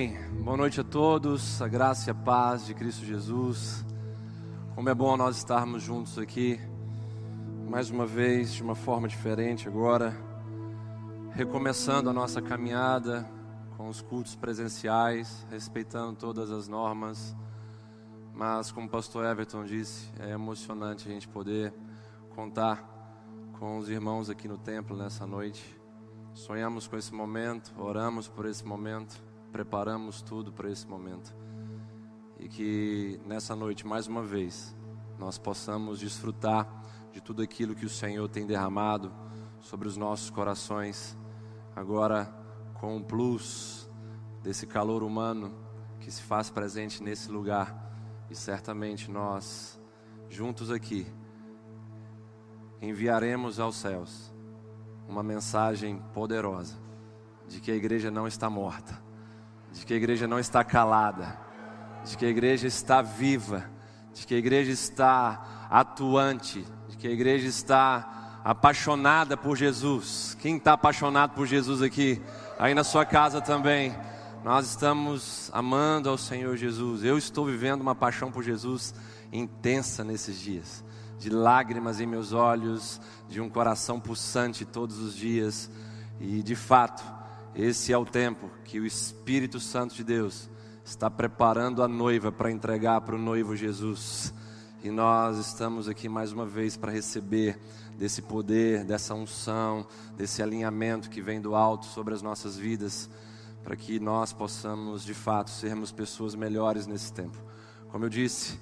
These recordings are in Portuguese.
Amém. Boa noite a todos, a graça e a paz de Cristo Jesus. Como é bom nós estarmos juntos aqui, mais uma vez, de uma forma diferente agora, recomeçando a nossa caminhada com os cultos presenciais, respeitando todas as normas. Mas, como o pastor Everton disse, é emocionante a gente poder contar com os irmãos aqui no templo nessa noite. Sonhamos com esse momento, oramos por esse momento preparamos tudo para esse momento. E que nessa noite, mais uma vez, nós possamos desfrutar de tudo aquilo que o Senhor tem derramado sobre os nossos corações, agora com um plus desse calor humano que se faz presente nesse lugar. E certamente nós, juntos aqui, enviaremos aos céus uma mensagem poderosa de que a igreja não está morta de que a igreja não está calada, de que a igreja está viva, de que a igreja está atuante, de que a igreja está apaixonada por Jesus. Quem está apaixonado por Jesus aqui? Aí na sua casa também. Nós estamos amando ao Senhor Jesus. Eu estou vivendo uma paixão por Jesus intensa nesses dias, de lágrimas em meus olhos, de um coração pulsante todos os dias. E de fato, esse é o tempo que o Espírito Santo de Deus está preparando a noiva para entregar para o noivo Jesus. E nós estamos aqui mais uma vez para receber desse poder, dessa unção, desse alinhamento que vem do alto sobre as nossas vidas, para que nós possamos de fato sermos pessoas melhores nesse tempo. Como eu disse,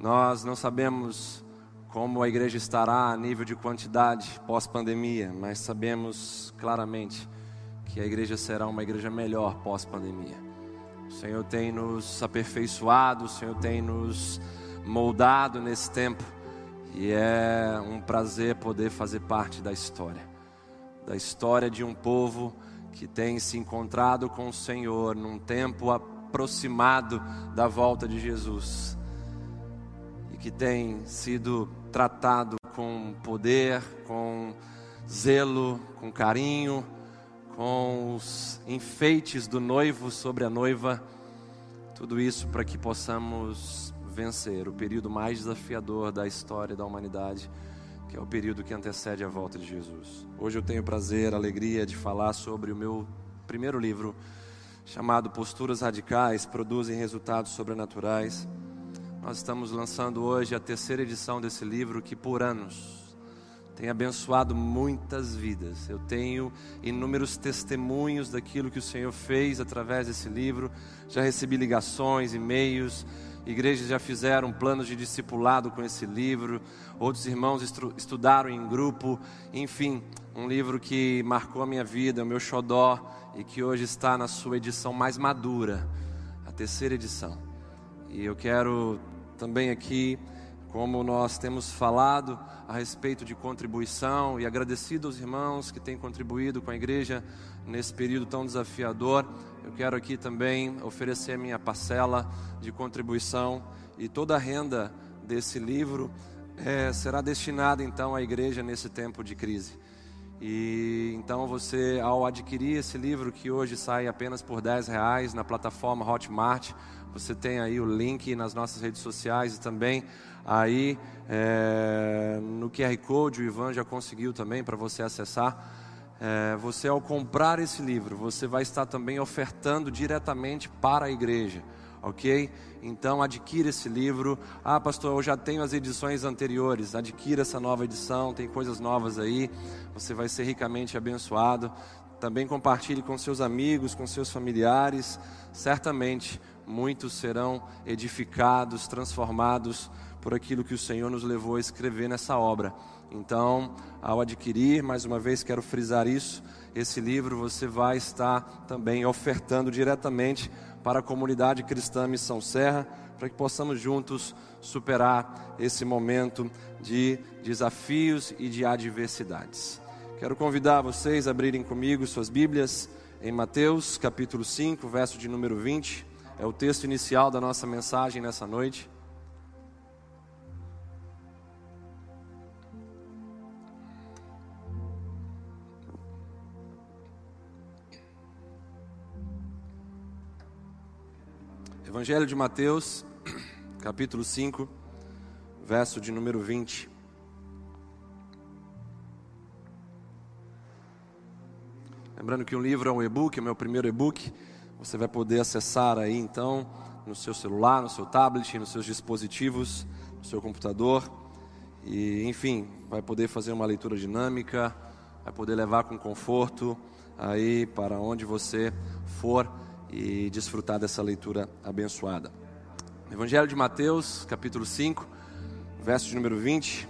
nós não sabemos como a igreja estará a nível de quantidade pós-pandemia, mas sabemos claramente que a igreja será uma igreja melhor pós-pandemia. O Senhor tem nos aperfeiçoado, o Senhor tem nos moldado nesse tempo, e é um prazer poder fazer parte da história. Da história de um povo que tem se encontrado com o Senhor num tempo aproximado da volta de Jesus. E que tem sido tratado com poder, com zelo, com carinho com os enfeites do noivo sobre a noiva, tudo isso para que possamos vencer o período mais desafiador da história da humanidade, que é o período que antecede a volta de Jesus. Hoje eu tenho o prazer, a alegria de falar sobre o meu primeiro livro, chamado Posturas Radicais Produzem Resultados Sobrenaturais. Nós estamos lançando hoje a terceira edição desse livro que por anos tem abençoado muitas vidas. Eu tenho inúmeros testemunhos daquilo que o Senhor fez através desse livro. Já recebi ligações, e-mails. Igrejas já fizeram planos de discipulado com esse livro. Outros irmãos estudaram em grupo. Enfim, um livro que marcou a minha vida, o meu xodó, e que hoje está na sua edição mais madura, a terceira edição. E eu quero também aqui como nós temos falado a respeito de contribuição e agradecido aos irmãos que têm contribuído com a igreja nesse período tão desafiador, eu quero aqui também oferecer a minha parcela de contribuição e toda a renda desse livro é, será destinada então à igreja nesse tempo de crise. E então você, ao adquirir esse livro que hoje sai apenas por 10 reais na plataforma Hotmart, você tem aí o link nas nossas redes sociais e também aí é, no QR Code, o Ivan já conseguiu também para você acessar. É, você, ao comprar esse livro, você vai estar também ofertando diretamente para a igreja, ok? Então, adquira esse livro. Ah, pastor, eu já tenho as edições anteriores. Adquira essa nova edição, tem coisas novas aí. Você vai ser ricamente abençoado. Também compartilhe com seus amigos, com seus familiares. Certamente, muitos serão edificados, transformados por aquilo que o Senhor nos levou a escrever nessa obra. Então, ao adquirir, mais uma vez quero frisar isso, esse livro você vai estar também ofertando diretamente para a comunidade cristã Missão Serra, para que possamos juntos superar esse momento de desafios e de adversidades. Quero convidar vocês a abrirem comigo suas Bíblias em Mateus, capítulo 5, verso de número 20. É o texto inicial da nossa mensagem nessa noite. Evangelho de Mateus, capítulo 5, verso de número 20. Lembrando que o livro é um e-book, é o meu primeiro e-book. Você vai poder acessar aí então no seu celular, no seu tablet, nos seus dispositivos, no seu computador. E enfim, vai poder fazer uma leitura dinâmica, vai poder levar com conforto aí para onde você for e desfrutar dessa leitura abençoada. Evangelho de Mateus, capítulo 5, verso de número 20.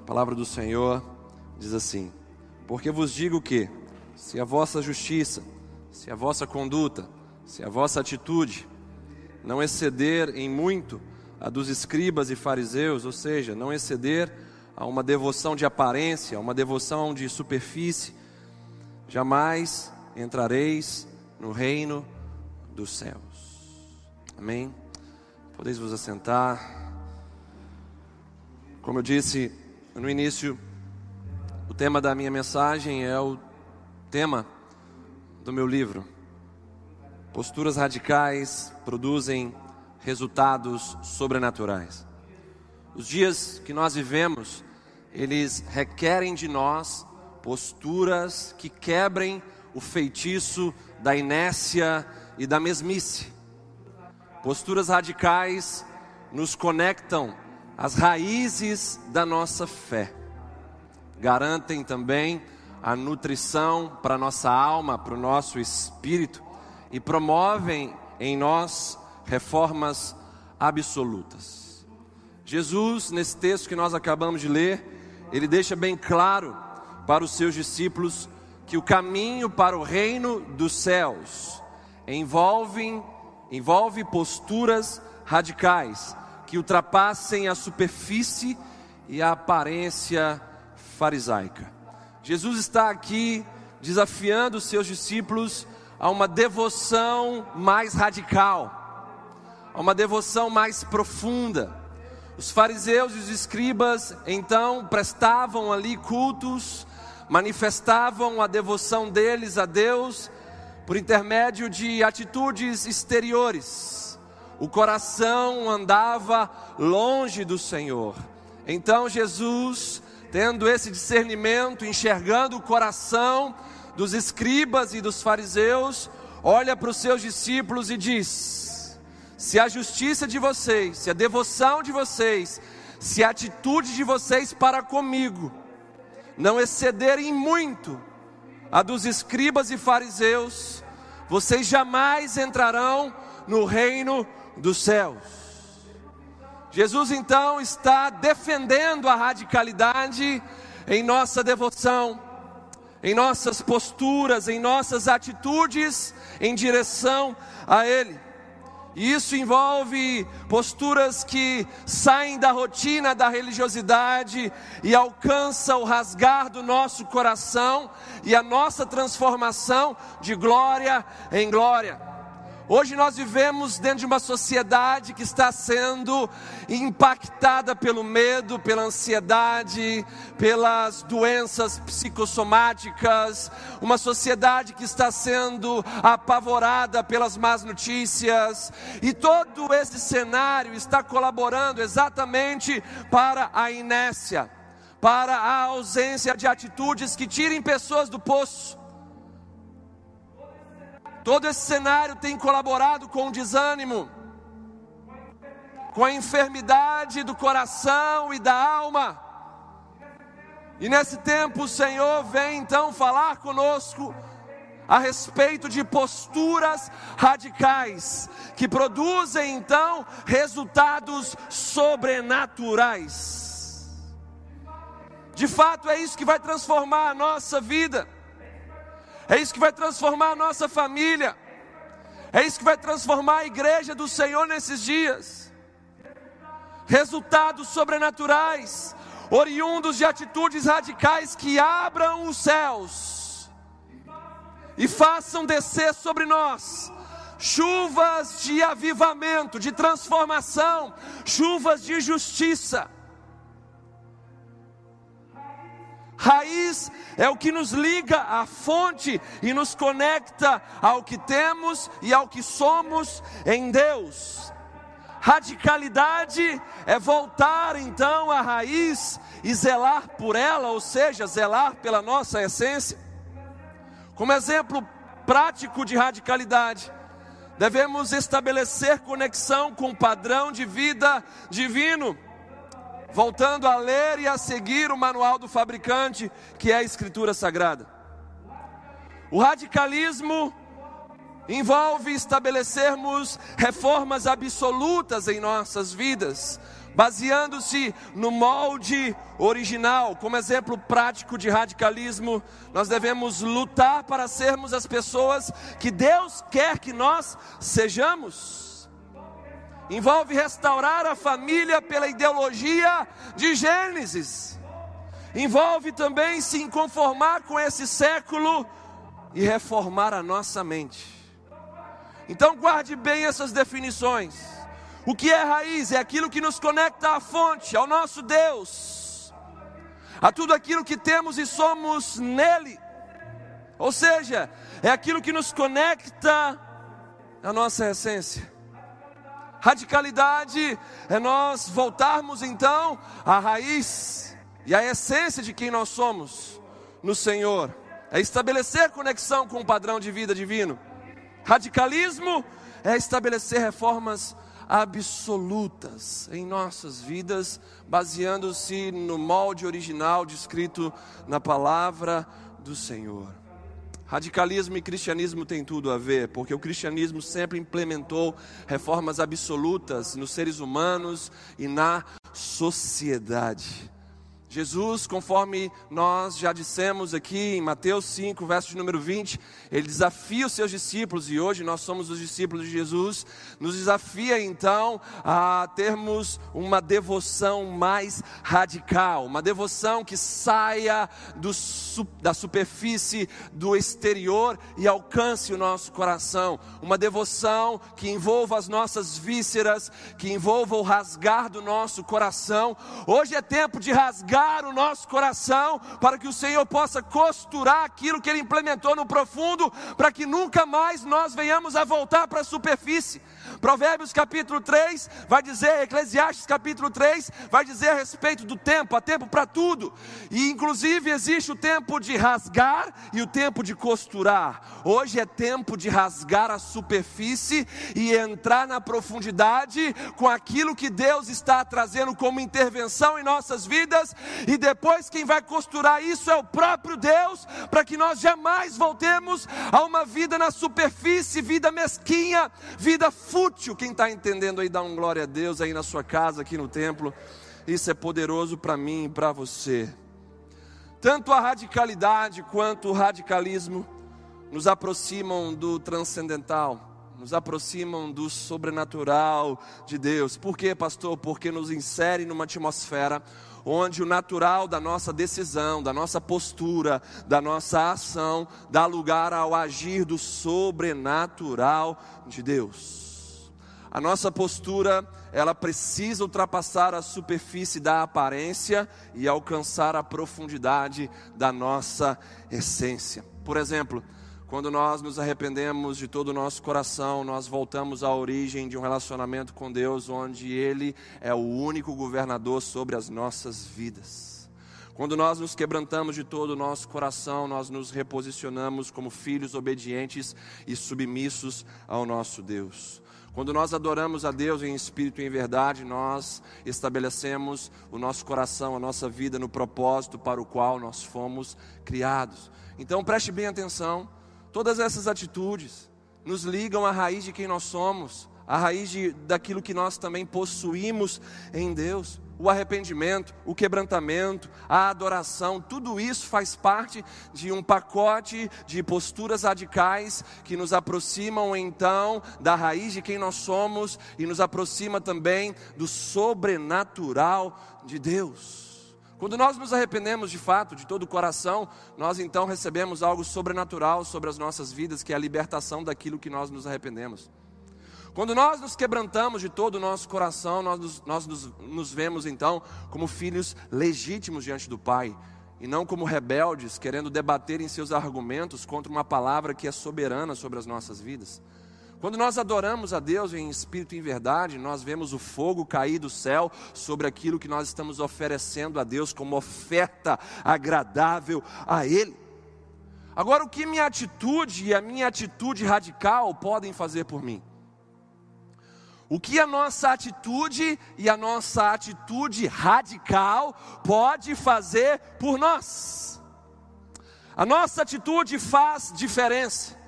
A palavra do Senhor diz assim: Porque vos digo que, se a vossa justiça, se a vossa conduta, se a vossa atitude não exceder em muito a dos escribas e fariseus, ou seja, não exceder a uma devoção de aparência, a uma devoção de superfície, jamais entrareis no reino dos céus. Amém? Podeis vos assentar. Como eu disse no início, o tema da minha mensagem é o tema do meu livro. Posturas radicais produzem resultados sobrenaturais. Os dias que nós vivemos, eles requerem de nós posturas que quebrem o feitiço da inércia e da mesmice. Posturas radicais nos conectam às raízes da nossa fé. Garantem também a nutrição para nossa alma, para o nosso espírito e promovem em nós reformas absolutas. Jesus, nesse texto que nós acabamos de ler, ele deixa bem claro para os seus discípulos que o caminho para o reino dos céus envolve, envolve posturas radicais que ultrapassem a superfície e a aparência farisaica. Jesus está aqui desafiando os seus discípulos a uma devoção mais radical, a uma devoção mais profunda. Os fariseus e os escribas então prestavam ali cultos, manifestavam a devoção deles a Deus por intermédio de atitudes exteriores. O coração andava longe do Senhor. Então Jesus, tendo esse discernimento, enxergando o coração, dos escribas e dos fariseus, olha para os seus discípulos e diz: se a justiça de vocês, se a devoção de vocês, se a atitude de vocês para comigo não excederem muito a dos escribas e fariseus, vocês jamais entrarão no reino dos céus. Jesus então está defendendo a radicalidade em nossa devoção em nossas posturas, em nossas atitudes em direção a Ele. E isso envolve posturas que saem da rotina da religiosidade e alcançam o rasgar do nosso coração e a nossa transformação de glória em glória. Hoje nós vivemos dentro de uma sociedade que está sendo impactada pelo medo, pela ansiedade, pelas doenças psicossomáticas, uma sociedade que está sendo apavorada pelas más notícias, e todo esse cenário está colaborando exatamente para a inércia, para a ausência de atitudes que tirem pessoas do poço Todo esse cenário tem colaborado com o desânimo, com a enfermidade do coração e da alma. E nesse tempo o Senhor vem então falar conosco a respeito de posturas radicais que produzem então resultados sobrenaturais. De fato, é isso que vai transformar a nossa vida. É isso que vai transformar a nossa família. É isso que vai transformar a igreja do Senhor nesses dias. Resultados sobrenaturais, oriundos de atitudes radicais que abram os céus e façam descer sobre nós chuvas de avivamento, de transformação, chuvas de justiça. Raiz é o que nos liga à fonte e nos conecta ao que temos e ao que somos em Deus. Radicalidade é voltar então à raiz e zelar por ela, ou seja, zelar pela nossa essência. Como exemplo prático de radicalidade, devemos estabelecer conexão com o padrão de vida divino, voltando a ler e a seguir o manual do fabricante, que é a Escritura Sagrada. O radicalismo envolve estabelecermos reformas absolutas em nossas vidas, baseando-se no molde original. Como exemplo prático de radicalismo, nós devemos lutar para sermos as pessoas que Deus quer que nós sejamos. Envolve restaurar a família pela ideologia de Gênesis. Envolve também se conformar com esse século e reformar a nossa mente. Então guarde bem essas definições. O que é raiz? É aquilo que nos conecta à fonte, ao nosso Deus, a tudo aquilo que temos e somos nele. Ou seja, é aquilo que nos conecta à nossa essência. Radicalidade é nós voltarmos então à raiz e à essência de quem nós somos no Senhor. É estabelecer conexão com o padrão de vida divino. Radicalismo é estabelecer reformas absolutas em nossas vidas, baseando-se no molde original descrito na palavra do Senhor. Radicalismo e cristianismo têm tudo a ver, porque o cristianismo sempre implementou reformas absolutas nos seres humanos e na sociedade. Jesus, conforme nós já dissemos aqui em Mateus 5, verso de número 20, ele desafia os seus discípulos, e hoje nós somos os discípulos de Jesus, nos desafia então a termos uma devoção mais radical, uma devoção que saia do, da superfície, do exterior e alcance o nosso coração, uma devoção que envolva as nossas vísceras, que envolva o rasgar do nosso coração. Hoje é tempo de rasgar o nosso coração, para que o Senhor possa costurar aquilo que Ele implementou no profundo, para que nunca mais nós venhamos a voltar para a superfície. Provérbios capítulo 3 vai dizer, Eclesiastes capítulo 3 vai dizer a respeito do tempo, há tempo para tudo, e inclusive existe o tempo de rasgar e o tempo de costurar. Hoje é tempo de rasgar a superfície e entrar na profundidade com aquilo que Deus está trazendo como intervenção em nossas vidas, e depois quem vai costurar isso é o próprio Deus, para que nós jamais voltemos a uma vida na superfície, vida mesquinha, vida útil. Quem está entendendo aí, dá um glória a Deus aí na sua casa, aqui no templo. Isso é poderoso para mim e para você. Tanto a radicalidade quanto o radicalismo nos aproximam do transcendental, nos aproximam do sobrenatural de Deus. Por quê, pastor? Porque nos insere numa atmosfera onde o natural da nossa decisão, da nossa postura, da nossa ação, dá lugar ao agir do sobrenatural de Deus. A nossa postura, ela precisa ultrapassar a superfície da aparência e alcançar a profundidade da nossa essência. Por exemplo, quando nós nos arrependemos de todo o nosso coração, nós voltamos à origem de um relacionamento com Deus, onde Ele é o único governador sobre as nossas vidas. Quando nós nos quebrantamos de todo o nosso coração, nós nos reposicionamos como filhos obedientes e submissos ao nosso Deus. Quando nós adoramos a Deus em espírito e em verdade, nós estabelecemos o nosso coração, a nossa vida no propósito para o qual nós fomos criados. Então preste bem atenção, todas essas atitudes nos ligam à raiz de quem nós somos, à raiz de, daquilo que nós também possuímos em Deus o arrependimento, o quebrantamento, a adoração, tudo isso faz parte de um pacote de posturas radicais que nos aproximam então da raiz de quem nós somos e nos aproxima também do sobrenatural de Deus. Quando nós nos arrependemos de fato, de todo o coração, nós então recebemos algo sobrenatural sobre as nossas vidas, que é a libertação daquilo que nós nos arrependemos. Quando nós nos quebrantamos de todo o nosso coração, nós, nos, nós nos, nos vemos então como filhos legítimos diante do Pai. e não como rebeldes, querendo debater em seus argumentos contra uma palavra que é soberana sobre as nossas vidas. Quando nós adoramos a Deus em espírito e em verdade, nós vemos o fogo cair do céu sobre aquilo que nós estamos oferecendo a Deus como oferta agradável a Ele. Agora, o que minha atitude e a minha atitude radical podem fazer por mim? O que a nossa atitude e a nossa atitude radical pode fazer por nós? A nossa atitude faz diferença.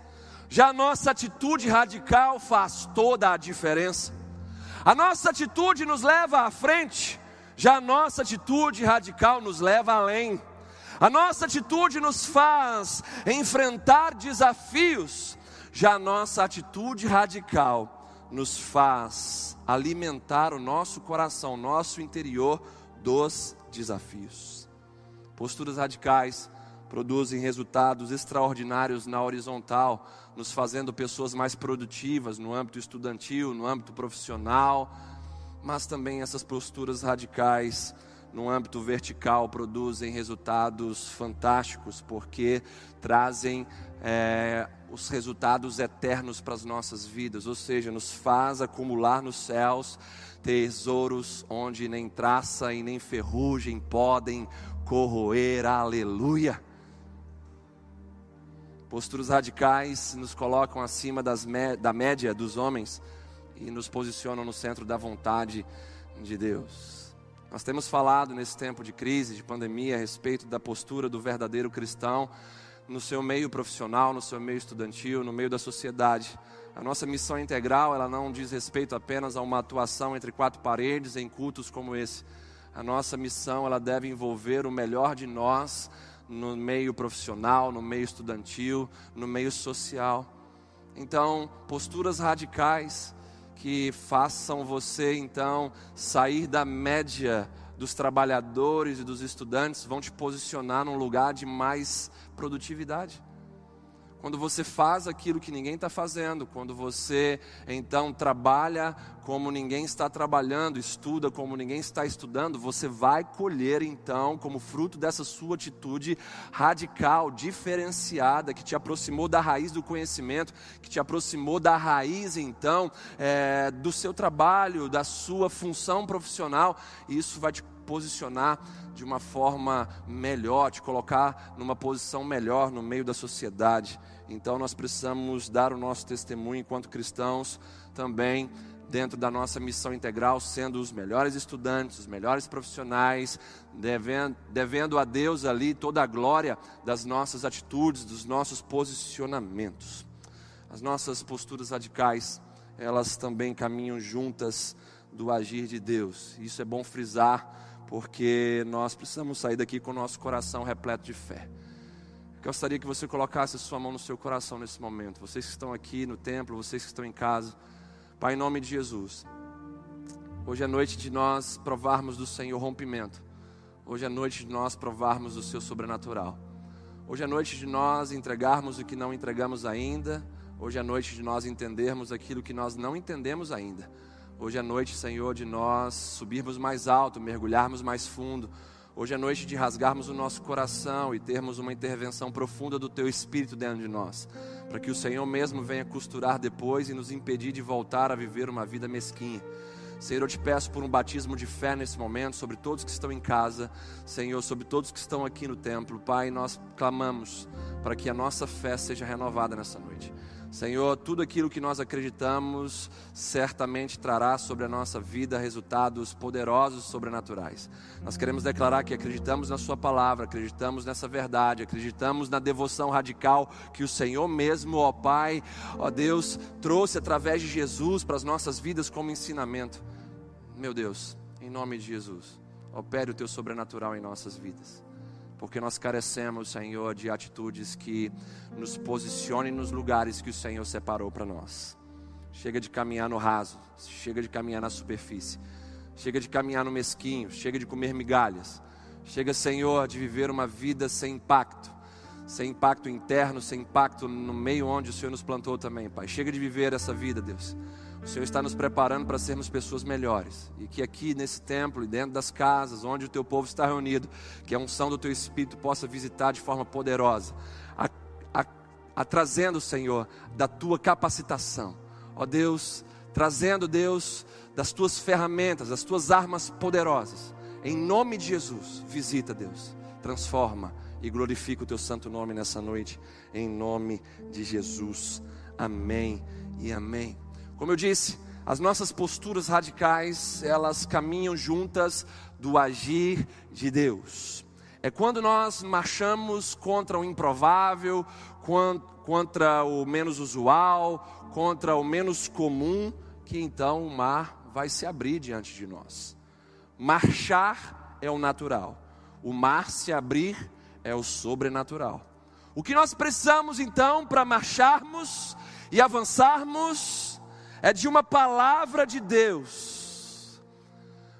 Já a nossa atitude radical faz toda a diferença. A nossa atitude nos leva à frente, já a nossa atitude radical nos leva além. A nossa atitude nos faz enfrentar desafios, já a nossa atitude radical nos faz alimentar o nosso coração, nosso interior dos desafios. Posturas radicais produzem resultados extraordinários na horizontal, nos fazendo pessoas mais produtivas no âmbito estudantil, no âmbito profissional, mas também essas posturas radicais no âmbito vertical produzem resultados fantásticos, porque trazem é, os resultados eternos para as nossas vidas, ou seja, nos faz acumular nos céus tesouros onde nem traça e nem ferrugem podem corroer, aleluia. Posturas radicais nos colocam acima da média dos homens e nos posicionam no centro da vontade de Deus. Nós temos falado nesse tempo de crise, de pandemia, a respeito da postura do verdadeiro cristão no seu meio profissional, no seu meio estudantil, no meio da sociedade. A nossa missão integral, ela não diz respeito apenas a uma atuação entre quatro paredes em cultos como esse. A nossa missão, ela deve envolver o melhor de nós no meio profissional, no meio estudantil, no meio social. Então, posturas radicais que façam você então sair da média dos trabalhadores e dos estudantes vão te posicionar num lugar de mais produtividade quando você faz aquilo que ninguém está fazendo, quando você então trabalha como ninguém está trabalhando, estuda como ninguém está estudando, você vai colher então, como fruto dessa sua atitude radical, diferenciada, que te aproximou da raiz do conhecimento, que te aproximou da raiz então é, do seu trabalho, da sua função profissional, e isso vai te posicionar de uma forma melhor, te colocar numa posição melhor no meio da sociedade. Então nós precisamos dar o nosso testemunho enquanto cristãos também dentro da nossa missão integral, sendo os melhores estudantes, os melhores profissionais, devendo, devendo a Deus ali toda a glória das nossas atitudes, dos nossos posicionamentos. As nossas posturas radicais, elas também caminham juntas do agir de Deus. Isso é bom frisar porque nós precisamos sair daqui com o nosso coração repleto de fé. Gostaria que você colocasse a sua mão no seu coração nesse momento. Vocês que estão aqui no templo, vocês que estão em casa. Pai, em nome de Jesus. Hoje é noite de nós provarmos do Senhor rompimento. Hoje é noite de nós provarmos do seu sobrenatural. Hoje é noite de nós entregarmos o que não entregamos ainda. Hoje é noite de nós entendermos aquilo que nós não entendemos ainda. Hoje é noite, Senhor, de nós subirmos mais alto, mergulharmos mais fundo. Hoje é noite de rasgarmos o nosso coração e termos uma intervenção profunda do Teu Espírito dentro de nós, para que o Senhor mesmo venha costurar depois e nos impedir de voltar a viver uma vida mesquinha. Senhor, eu te peço por um batismo de fé nesse momento, sobre todos que estão em casa, Senhor, sobre todos que estão aqui no templo. Pai, nós clamamos para que a nossa fé seja renovada nessa noite. Senhor, tudo aquilo que nós acreditamos certamente trará sobre a nossa vida resultados poderosos, sobrenaturais. Nós queremos declarar que acreditamos na Sua palavra, acreditamos nessa verdade, acreditamos na devoção radical que o Senhor mesmo, ó Pai, ó Deus, trouxe através de Jesus para as nossas vidas como ensinamento. Meu Deus, em nome de Jesus, opere o Teu sobrenatural em nossas vidas porque nós carecemos, Senhor, de atitudes que nos posicionem nos lugares que o Senhor separou para nós. Chega de caminhar no raso, chega de caminhar na superfície, chega de caminhar no mesquinho, chega de comer migalhas, chega, Senhor, de viver uma vida sem impacto, sem impacto interno, sem impacto no meio onde o Senhor nos plantou também, Pai. Chega de viver essa vida, Deus. O Senhor está nos preparando para sermos pessoas melhores. E que aqui nesse templo e dentro das casas onde o teu povo está reunido, que a unção do teu Espírito possa visitar de forma poderosa, trazendo, Senhor, da tua capacitação. Ó Deus, trazendo, Deus, das tuas ferramentas, das tuas armas poderosas. Em nome de Jesus, visita, Deus, transforma e glorifica o teu santo nome nessa noite. Em nome de Jesus. Amém e amém. Como eu disse, as nossas posturas radicais, elas caminham juntas do agir de Deus. É quando nós marchamos contra o improvável, contra o menos usual, contra o menos comum, que então o mar vai se abrir diante de nós. Marchar é o natural, o mar se abrir é o sobrenatural. O que nós precisamos então para marcharmos e avançarmos é de uma palavra de Deus.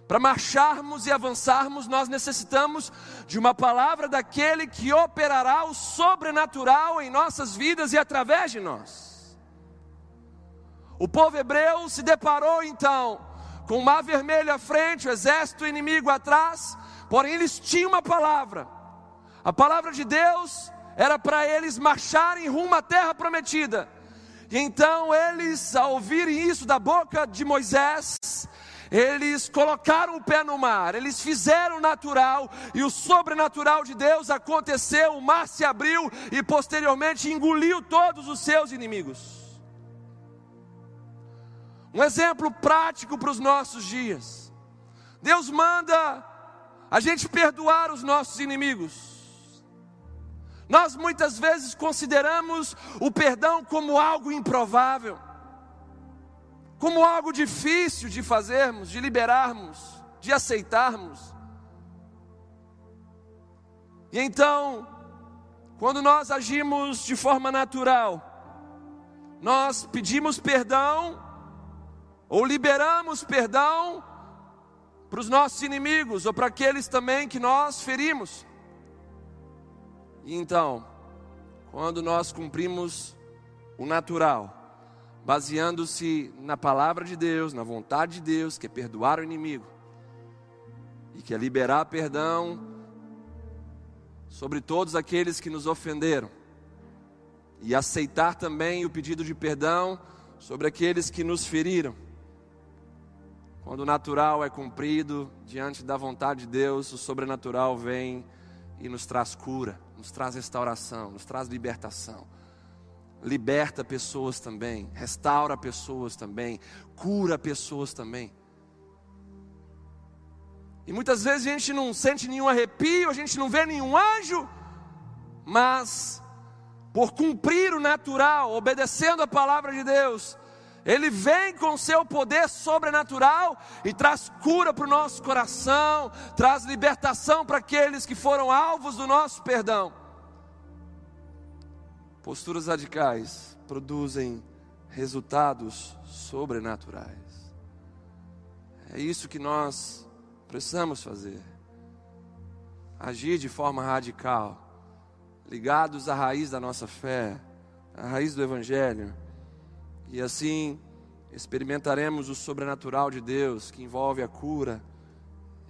Para marcharmos e avançarmos, nós necessitamos de uma palavra daquele que operará o sobrenatural em nossas vidas e através de nós. O povo hebreu se deparou então com o mar vermelho à frente, o exército inimigo atrás, porém eles tinham uma palavra. A palavra de Deus era para eles marcharem rumo à terra prometida. Então eles, ao ouvirem isso da boca de Moisés, eles colocaram o pé no mar, eles fizeram o natural e o sobrenatural de Deus aconteceu, o mar se abriu e posteriormente engoliu todos os seus inimigos. Um exemplo prático para os nossos dias. Deus manda a gente perdoar os nossos inimigos. Nós muitas vezes consideramos o perdão como algo improvável, como algo difícil de fazermos, de liberarmos, de aceitarmos. E então, quando nós agimos de forma natural, nós pedimos perdão ou liberamos perdão para os nossos inimigos ou para aqueles também que nós ferimos. Então, quando nós cumprimos o natural, baseando-se na palavra de Deus, na vontade de Deus, que é perdoar o inimigo, e que é liberar perdão sobre todos aqueles que nos ofenderam, e aceitar também o pedido de perdão sobre aqueles que nos feriram. Quando o natural é cumprido diante da vontade de Deus, o sobrenatural vem e nos traz cura nos traz restauração, nos traz libertação. Liberta pessoas também, restaura pessoas também, cura pessoas também. E muitas vezes a gente não sente nenhum arrepio, a gente não vê nenhum anjo, mas por cumprir o natural, obedecendo a palavra de Deus, ele vem com seu poder sobrenatural e traz cura para o nosso coração, traz libertação para aqueles que foram alvos do nosso perdão. Posturas radicais produzem resultados sobrenaturais. É isso que nós precisamos fazer. Agir de forma radical, ligados à raiz da nossa fé, à raiz do Evangelho e assim experimentaremos o sobrenatural de Deus, que envolve a cura,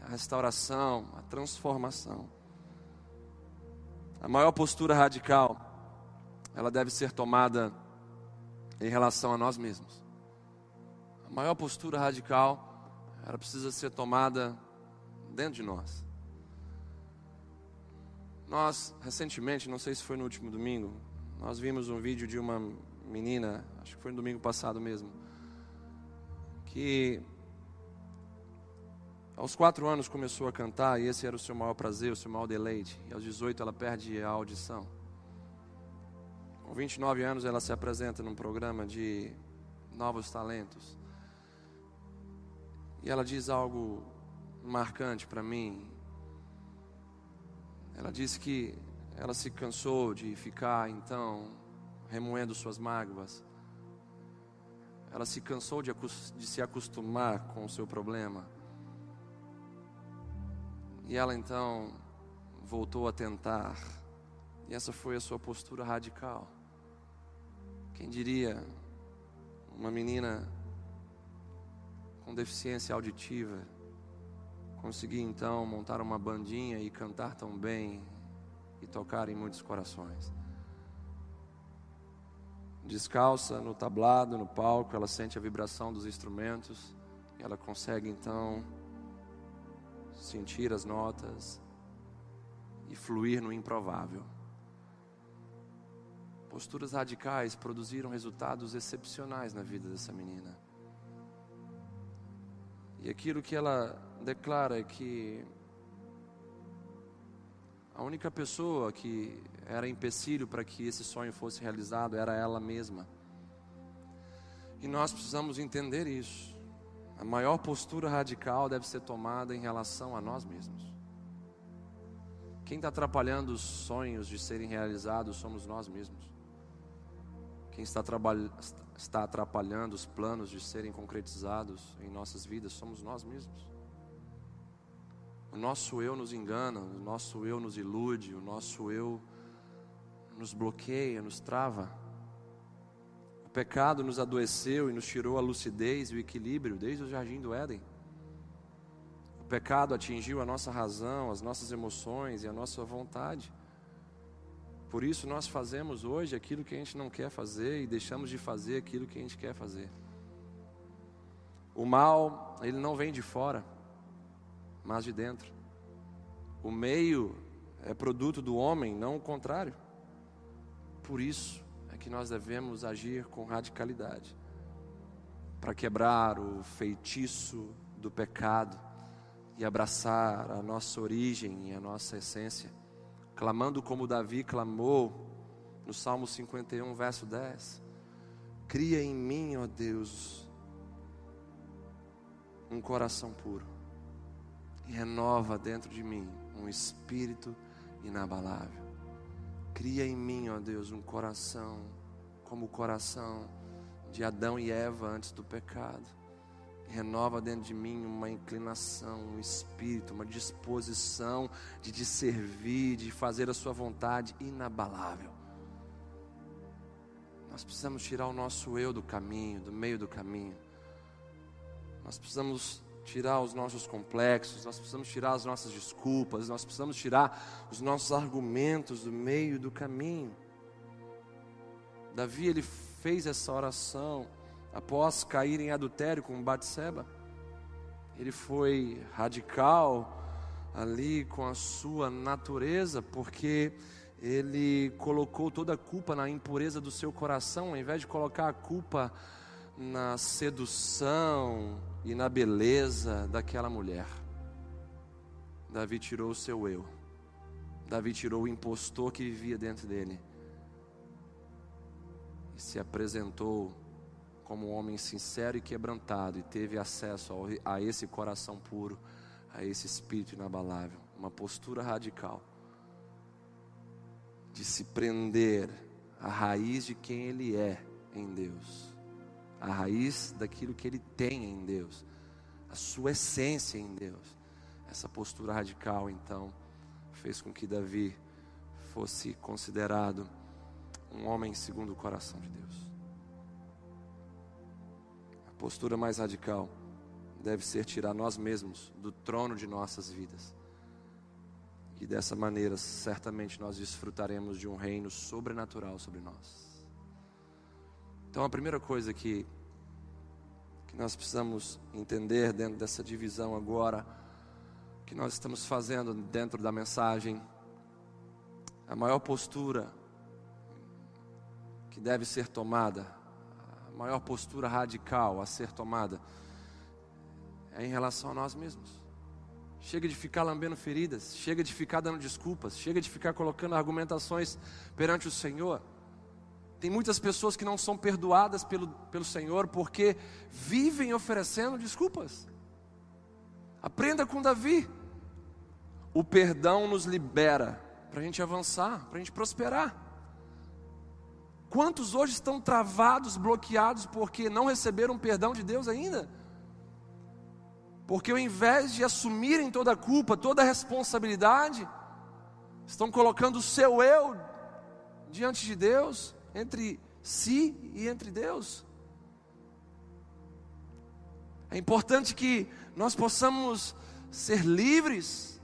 a restauração, a transformação. A maior postura radical, ela deve ser tomada em relação a nós mesmos. A maior postura radical, ela precisa ser tomada dentro de nós. Nós, recentemente, não sei se foi no último domingo, nós vimos um vídeo de uma menina, acho que foi no domingo passado mesmo, que aos quatro anos começou a cantar e esse era o seu maior prazer, o seu maior deleite. E aos 18 ela perde a audição. Com 29 anos ela se apresenta num programa de novos talentos. E ela diz algo marcante para mim. Ela disse que ela se cansou de ficar então remoendo suas mágoas. Ela se cansou de, de se acostumar com o seu problema. E ela então voltou a tentar. E essa foi a sua postura radical. Quem diria, uma menina com deficiência auditiva, conseguir então montar uma bandinha e cantar tão bem e tocar em muitos corações. Descalça no tablado, no palco, ela sente a vibração dos instrumentos, ela consegue então sentir as notas e fluir no improvável. Posturas radicais produziram resultados excepcionais na vida dessa menina. E aquilo que ela declara é que a única pessoa que era empecilho para que esse sonho fosse realizado era ela mesma. E nós precisamos entender isso. A maior postura radical deve ser tomada em relação a nós mesmos. Quem está atrapalhando os sonhos de serem realizados somos nós mesmos. Quem está, está atrapalhando os planos de serem concretizados em nossas vidas somos nós mesmos. O nosso eu nos engana, o nosso eu nos ilude, o nosso eu nos bloqueia, nos trava. O pecado nos adoeceu e nos tirou a lucidez e o equilíbrio desde o jardim do Éden. O pecado atingiu a nossa razão, as nossas emoções e a nossa vontade. Por isso nós fazemos hoje aquilo que a gente não quer fazer e deixamos de fazer aquilo que a gente quer fazer. O mal, ele não vem de fora mas de dentro. O meio é produto do homem, não o contrário. Por isso é que nós devemos agir com radicalidade para quebrar o feitiço do pecado e abraçar a nossa origem e a nossa essência, clamando como Davi clamou no Salmo 51, verso 10. Cria em mim, ó Deus, um coração puro e renova dentro de mim um espírito inabalável. Cria em mim, ó Deus, um coração como o coração de Adão e Eva antes do pecado. Renova dentro de mim uma inclinação, um espírito, uma disposição de te servir, de fazer a sua vontade inabalável. Nós precisamos tirar o nosso eu do caminho, do meio do caminho. Nós precisamos tirar os nossos complexos, nós precisamos tirar as nossas desculpas, nós precisamos tirar os nossos argumentos do meio do caminho. Davi ele fez essa oração após cair em adultério com Batseba. Ele foi radical ali com a sua natureza, porque ele colocou toda a culpa na impureza do seu coração, ao invés de colocar a culpa na sedução e na beleza daquela mulher. Davi tirou o seu eu. Davi tirou o impostor que vivia dentro dele. E se apresentou como um homem sincero e quebrantado e teve acesso a esse coração puro, a esse espírito inabalável, uma postura radical de se prender à raiz de quem ele é em Deus a raiz daquilo que ele tem em Deus, a sua essência em Deus. Essa postura radical, então, fez com que Davi fosse considerado um homem segundo o coração de Deus. A postura mais radical deve ser tirar nós mesmos do trono de nossas vidas. E dessa maneira, certamente nós desfrutaremos de um reino sobrenatural sobre nós. Então, a primeira coisa que, que nós precisamos entender dentro dessa divisão agora, que nós estamos fazendo dentro da mensagem, a maior postura que deve ser tomada, a maior postura radical a ser tomada, é em relação a nós mesmos. Chega de ficar lambendo feridas, chega de ficar dando desculpas, chega de ficar colocando argumentações perante o Senhor. Tem muitas pessoas que não são perdoadas pelo, pelo Senhor porque vivem oferecendo desculpas. Aprenda com Davi. O perdão nos libera para a gente avançar, para a gente prosperar. Quantos hoje estão travados, bloqueados porque não receberam perdão de Deus ainda? Porque ao invés de assumirem toda a culpa, toda a responsabilidade, estão colocando o seu eu diante de Deus entre si e entre Deus. É importante que nós possamos ser livres,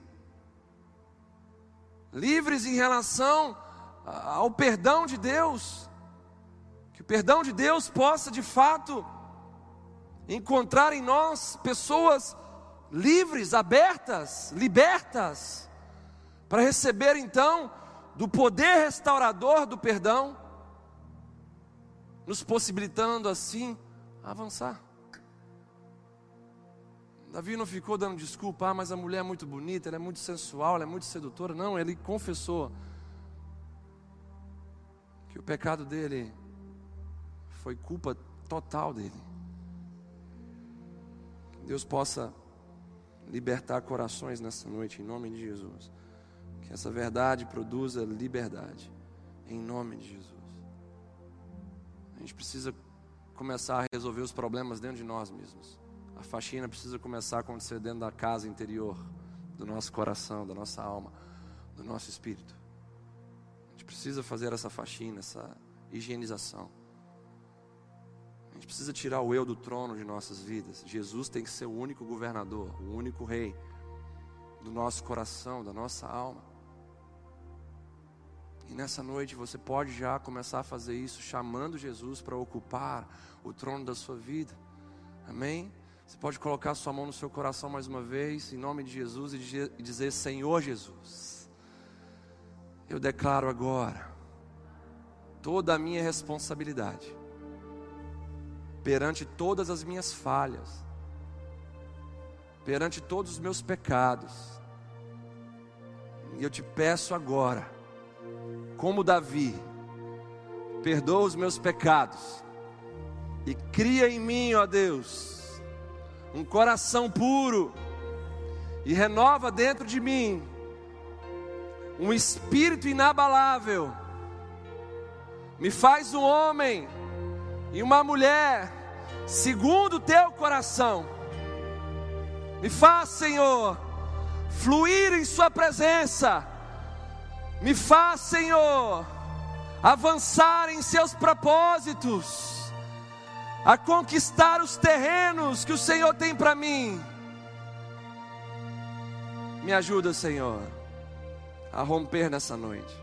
livres em relação ao perdão de Deus, que o perdão de Deus possa de fato encontrar em nós pessoas livres, abertas, libertas, para receber então do poder restaurador do perdão, nos possibilitando assim avançar. Davi não ficou dando desculpa, ah, mas a mulher é muito bonita, ela é muito sensual, ela é muito sedutora. Não, ele confessou que o pecado dele foi culpa total dele. Que Deus possa libertar corações nessa noite, em nome de Jesus. Que essa verdade produza liberdade, em nome de Jesus. A gente precisa começar a resolver os problemas dentro de nós mesmos. A faxina precisa começar a acontecer dentro da casa interior, do nosso coração, da nossa alma, do nosso espírito. A gente precisa fazer essa faxina, essa higienização. A gente precisa tirar o eu do trono de nossas vidas. Jesus tem que ser o único governador, o único rei do nosso coração, da nossa alma. E nessa noite você pode já começar a fazer isso, chamando Jesus para ocupar o trono da sua vida. Amém? Você pode colocar sua mão no seu coração mais uma vez, em nome de Jesus, e dizer: Senhor Jesus, eu declaro agora toda a minha responsabilidade perante todas as minhas falhas, perante todos os meus pecados. E eu te peço agora, como Davi, perdoa os meus pecados e cria em mim, ó Deus, um coração puro e renova dentro de mim um espírito inabalável. Me faz um homem e uma mulher segundo o teu coração. Me faz, Senhor, fluir em Sua presença. Me faz, Senhor, avançar em seus propósitos a conquistar os terrenos que o Senhor tem para mim. Me ajuda, Senhor, a romper nessa noite.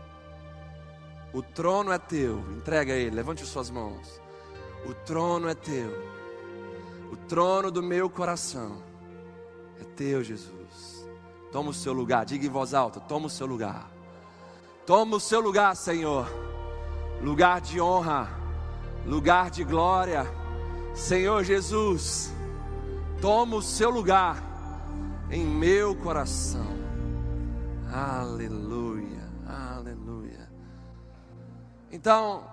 O trono é teu, entrega ele, levante suas mãos. O trono é teu, o trono do meu coração é teu, Jesus. Toma o seu lugar, diga em voz alta: toma o seu lugar. Toma o seu lugar, Senhor. Lugar de honra, lugar de glória Senhor Jesus, toma o seu lugar em meu coração. Aleluia, aleluia. Então,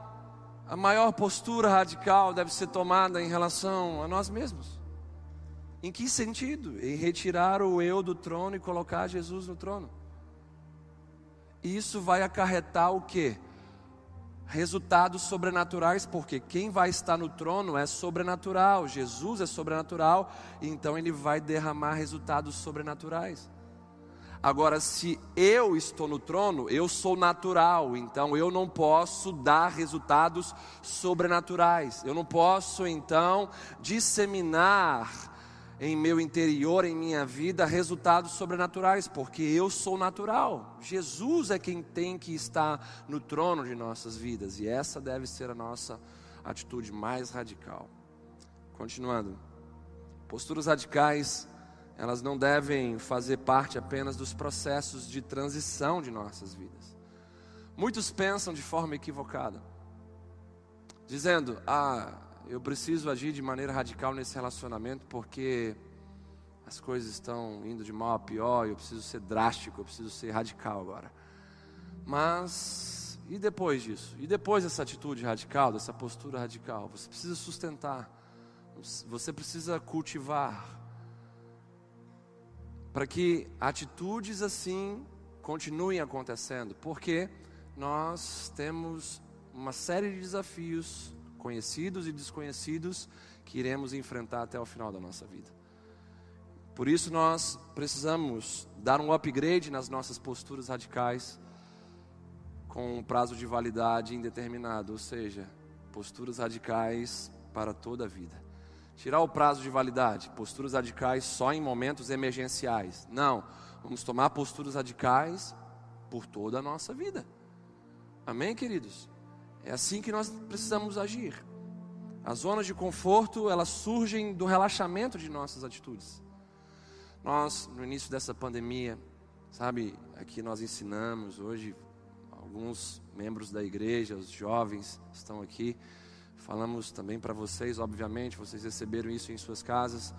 a maior postura radical deve ser tomada em relação a nós mesmos. Em que sentido? Em retirar o eu do trono e colocar Jesus no trono. Isso vai acarretar o que? resultados sobrenaturais, porque quem vai estar no trono é sobrenatural, Jesus é sobrenatural, então ele vai derramar resultados sobrenaturais. Agora, se eu estou no trono, eu sou natural, então eu não posso dar resultados sobrenaturais, eu não posso então disseminar em meu interior, em minha vida, resultados sobrenaturais, porque eu sou natural. Jesus é quem tem que estar no trono de nossas vidas, e essa deve ser a nossa atitude mais radical. Continuando, posturas radicais, elas não devem fazer parte apenas dos processos de transição de nossas vidas. Muitos pensam de forma equivocada, dizendo: ah, eu preciso agir de maneira radical nesse relacionamento porque as coisas estão indo de mal a pior, eu preciso ser drástico, eu preciso ser radical agora. Mas e depois disso? E depois dessa atitude radical, dessa postura radical, você precisa sustentar. Você precisa cultivar para que atitudes assim continuem acontecendo, porque nós temos uma série de desafios conhecidos e desconhecidos que iremos enfrentar até o final da nossa vida. Por isso nós precisamos dar um upgrade nas nossas posturas radicais com um prazo de validade indeterminado, ou seja, posturas radicais para toda a vida. Tirar o prazo de validade, posturas radicais só em momentos emergenciais. Não, vamos tomar posturas radicais por toda a nossa vida. Amém, queridos? É assim que nós precisamos agir. As zonas de conforto, elas surgem do relaxamento de nossas atitudes. Nós, no início dessa pandemia, sabe, aqui nós ensinamos, hoje alguns membros da igreja, os jovens estão aqui, falamos também para vocês, obviamente, vocês receberam isso em suas casas.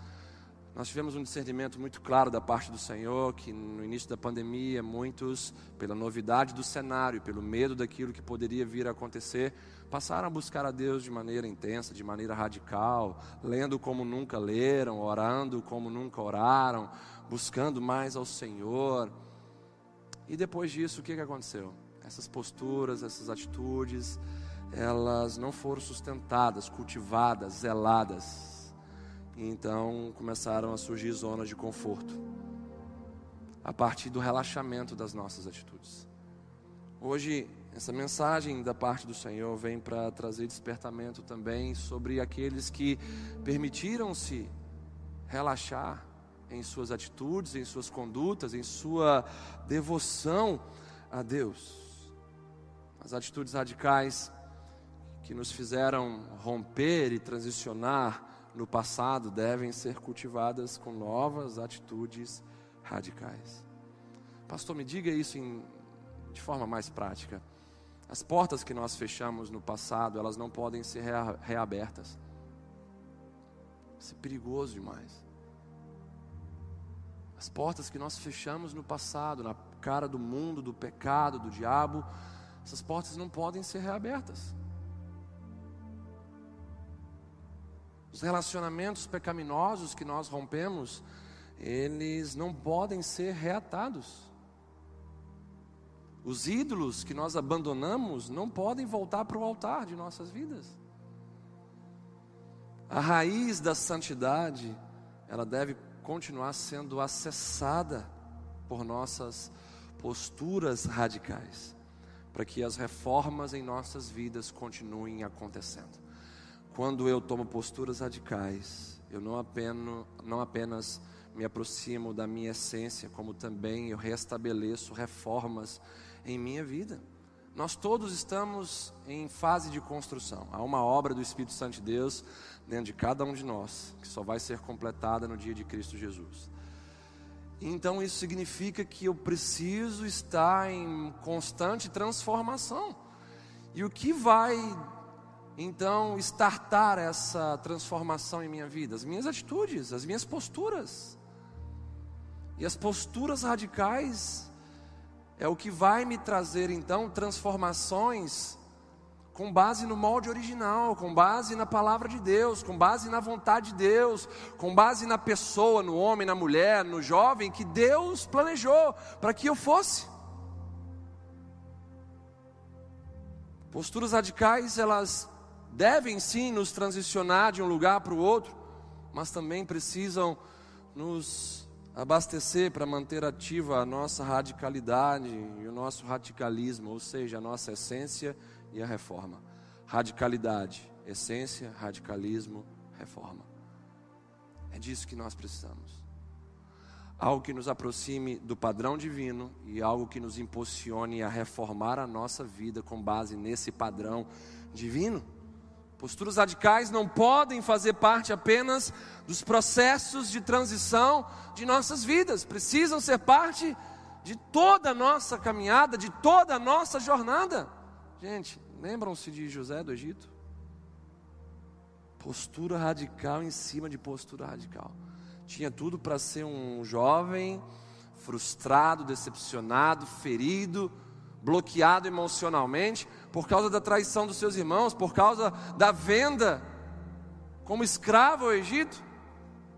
Nós tivemos um discernimento muito claro da parte do Senhor que no início da pandemia, muitos, pela novidade do cenário, pelo medo daquilo que poderia vir a acontecer, passaram a buscar a Deus de maneira intensa, de maneira radical, lendo como nunca leram, orando como nunca oraram, buscando mais ao Senhor. E depois disso, o que, que aconteceu? Essas posturas, essas atitudes, elas não foram sustentadas, cultivadas, zeladas então começaram a surgir zonas de conforto a partir do relaxamento das nossas atitudes. Hoje, essa mensagem da parte do Senhor vem para trazer despertamento também sobre aqueles que permitiram-se relaxar em suas atitudes, em suas condutas, em sua devoção a Deus. As atitudes radicais que nos fizeram romper e transicionar no passado devem ser cultivadas com novas atitudes radicais. Pastor, me diga isso em, de forma mais prática. As portas que nós fechamos no passado, elas não podem ser rea, reabertas. Isso é perigoso demais. As portas que nós fechamos no passado, na cara do mundo, do pecado, do diabo, essas portas não podem ser reabertas. Os relacionamentos pecaminosos que nós rompemos, eles não podem ser reatados. Os ídolos que nós abandonamos não podem voltar para o altar de nossas vidas. A raiz da santidade, ela deve continuar sendo acessada por nossas posturas radicais, para que as reformas em nossas vidas continuem acontecendo. Quando eu tomo posturas radicais, eu não apenas, não apenas me aproximo da minha essência, como também eu restabeleço reformas em minha vida. Nós todos estamos em fase de construção. Há uma obra do Espírito Santo de Deus dentro de cada um de nós, que só vai ser completada no dia de Cristo Jesus. Então isso significa que eu preciso estar em constante transformação. E o que vai então startar essa transformação em minha vida? As minhas atitudes, as minhas posturas. E as posturas radicais é o que vai me trazer então transformações com base no molde original, com base na palavra de Deus, com base na vontade de Deus, com base na pessoa, no homem, na mulher, no jovem que Deus planejou para que eu fosse. Posturas radicais, elas devem sim nos transicionar de um lugar para o outro, mas também precisam nos abastecer para manter ativa a nossa radicalidade e o nosso radicalismo, ou seja, a nossa essência e a reforma. Radicalidade, essência, radicalismo, reforma. É disso que nós precisamos. Algo que nos aproxime do padrão divino e algo que nos impulsione a reformar a nossa vida com base nesse padrão divino. Posturas radicais não podem fazer parte apenas dos processos de transição de nossas vidas, precisam ser parte de toda a nossa caminhada, de toda a nossa jornada. Gente, lembram-se de José do Egito? Postura radical em cima de postura radical. Tinha tudo para ser um jovem frustrado, decepcionado, ferido, bloqueado emocionalmente por causa da traição dos seus irmãos, por causa da venda como escravo ao Egito.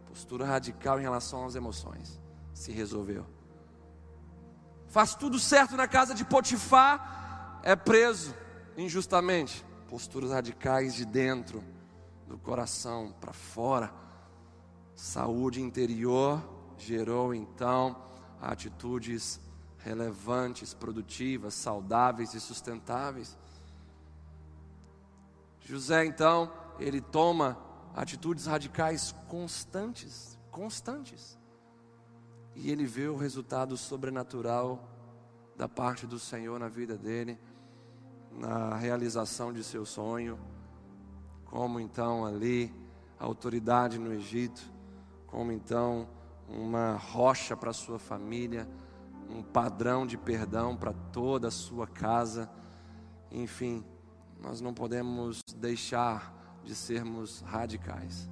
Postura radical em relação às emoções. Se resolveu. Faz tudo certo na casa de Potifar, é preso injustamente. Posturas radicais de dentro, do coração para fora. Saúde interior gerou então atitudes relevantes, produtivas, saudáveis e sustentáveis. José então, ele toma atitudes radicais constantes, constantes. E ele vê o resultado sobrenatural da parte do Senhor na vida dele, na realização de seu sonho, como então ali a autoridade no Egito, como então uma rocha para sua família, um padrão de perdão para toda a sua casa. Enfim, nós não podemos deixar de sermos radicais.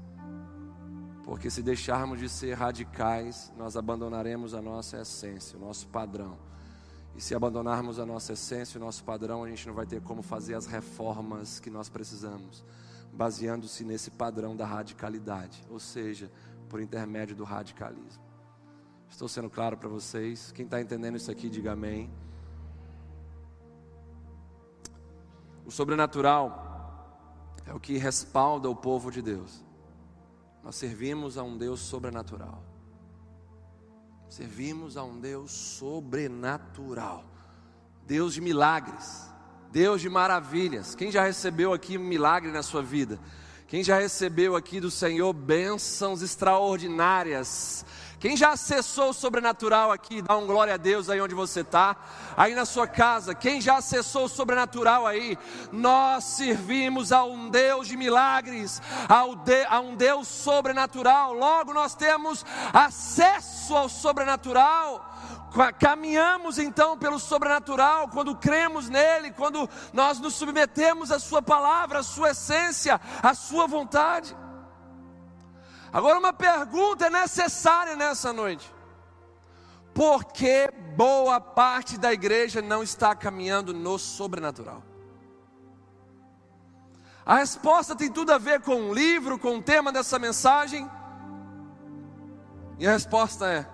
Porque se deixarmos de ser radicais, nós abandonaremos a nossa essência, o nosso padrão. E se abandonarmos a nossa essência, o nosso padrão, a gente não vai ter como fazer as reformas que nós precisamos, baseando-se nesse padrão da radicalidade, ou seja, por intermédio do radicalismo. Estou sendo claro para vocês? Quem está entendendo isso aqui, diga amém. O sobrenatural é o que respalda o povo de Deus. Nós servimos a um Deus sobrenatural. Servimos a um Deus sobrenatural. Deus de milagres, Deus de maravilhas. Quem já recebeu aqui um milagre na sua vida? Quem já recebeu aqui do Senhor bênçãos extraordinárias? Quem já acessou o sobrenatural aqui, dá um glória a Deus aí onde você está, aí na sua casa. Quem já acessou o sobrenatural aí, nós servimos a um Deus de milagres, a um Deus sobrenatural. Logo nós temos acesso ao sobrenatural. Caminhamos então pelo sobrenatural quando cremos nele, quando nós nos submetemos à Sua palavra, à Sua essência, à Sua vontade. Agora, uma pergunta é necessária nessa noite: por que boa parte da igreja não está caminhando no sobrenatural? A resposta tem tudo a ver com o livro, com o tema dessa mensagem. E a resposta é: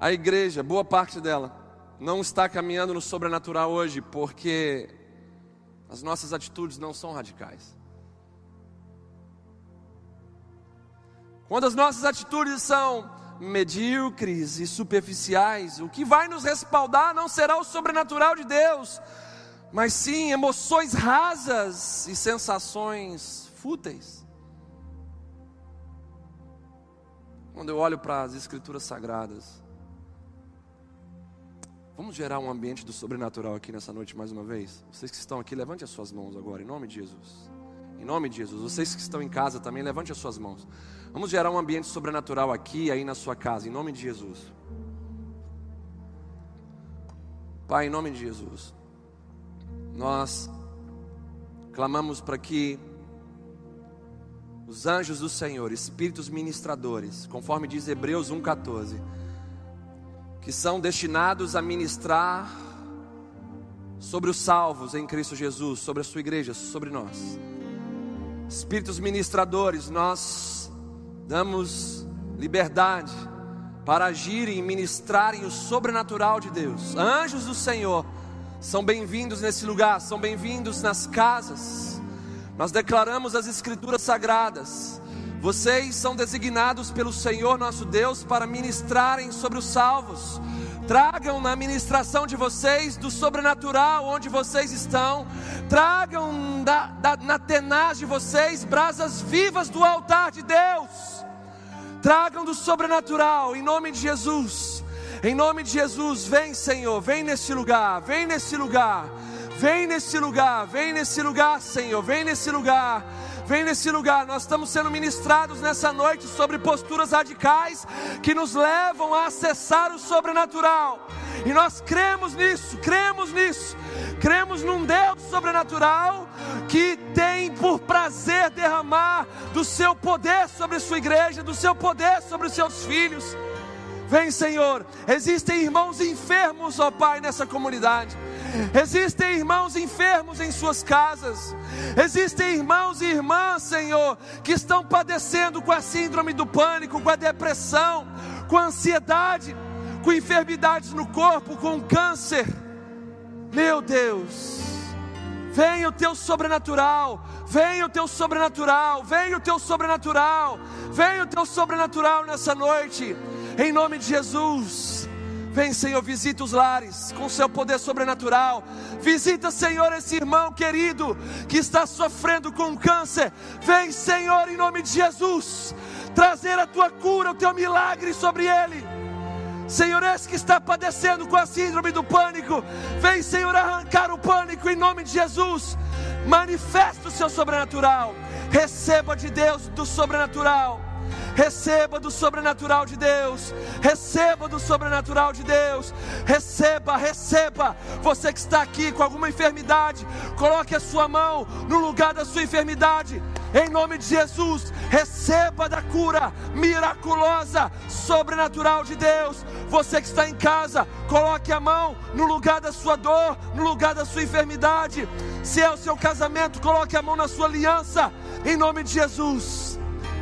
a igreja, boa parte dela, não está caminhando no sobrenatural hoje porque as nossas atitudes não são radicais. Quando as nossas atitudes são medíocres e superficiais, o que vai nos respaldar não será o sobrenatural de Deus, mas sim emoções rasas e sensações fúteis. Quando eu olho para as Escrituras Sagradas, vamos gerar um ambiente do sobrenatural aqui nessa noite mais uma vez? Vocês que estão aqui, levante as suas mãos agora, em nome de Jesus. Em nome de Jesus. Vocês que estão em casa também, levante as suas mãos. Vamos gerar um ambiente sobrenatural aqui, aí na sua casa, em nome de Jesus. Pai, em nome de Jesus, nós clamamos para que os anjos do Senhor, espíritos ministradores, conforme diz Hebreus 1,14, que são destinados a ministrar sobre os salvos em Cristo Jesus, sobre a sua igreja, sobre nós. Espíritos ministradores, nós damos liberdade para agirem e ministrarem o sobrenatural de Deus. Anjos do Senhor são bem-vindos nesse lugar, são bem-vindos nas casas. Nós declaramos as Escrituras sagradas. Vocês são designados pelo Senhor nosso Deus para ministrarem sobre os salvos. Tragam na ministração de vocês do sobrenatural onde vocês estão. Tragam da, da, na tenaz de vocês brasas vivas do altar de Deus Tragam do sobrenatural, em nome de Jesus. Em nome de Jesus, vem Senhor, vem nesse lugar, vem nesse lugar, vem nesse lugar, vem nesse lugar, Senhor, vem nesse lugar. Vem nesse lugar, nós estamos sendo ministrados nessa noite sobre posturas radicais que nos levam a acessar o sobrenatural. E nós cremos nisso, cremos nisso. Cremos num Deus sobrenatural que tem por prazer derramar do seu poder sobre sua igreja, do seu poder sobre os seus filhos. Vem, Senhor. Existem irmãos enfermos, ó Pai, nessa comunidade. Existem irmãos enfermos em suas casas. Existem irmãos e irmãs, Senhor, que estão padecendo com a síndrome do pânico, com a depressão, com a ansiedade, com enfermidades no corpo, com câncer. Meu Deus, venha o teu sobrenatural, venha o teu sobrenatural, venha o teu sobrenatural, venha o teu sobrenatural nessa noite, em nome de Jesus. Vem, Senhor, visita os lares com seu poder sobrenatural. Visita, Senhor, esse irmão querido que está sofrendo com câncer. Vem, Senhor, em nome de Jesus, trazer a tua cura, o teu milagre sobre ele. Senhor, esse que está padecendo com a síndrome do pânico, vem, Senhor, arrancar o pânico em nome de Jesus. Manifesta o seu sobrenatural. Receba de Deus do sobrenatural. Receba do sobrenatural de Deus. Receba do sobrenatural de Deus. Receba, receba. Você que está aqui com alguma enfermidade, coloque a sua mão no lugar da sua enfermidade. Em nome de Jesus, receba da cura miraculosa, sobrenatural de Deus. Você que está em casa, coloque a mão no lugar da sua dor, no lugar da sua enfermidade. Se é o seu casamento, coloque a mão na sua aliança. Em nome de Jesus.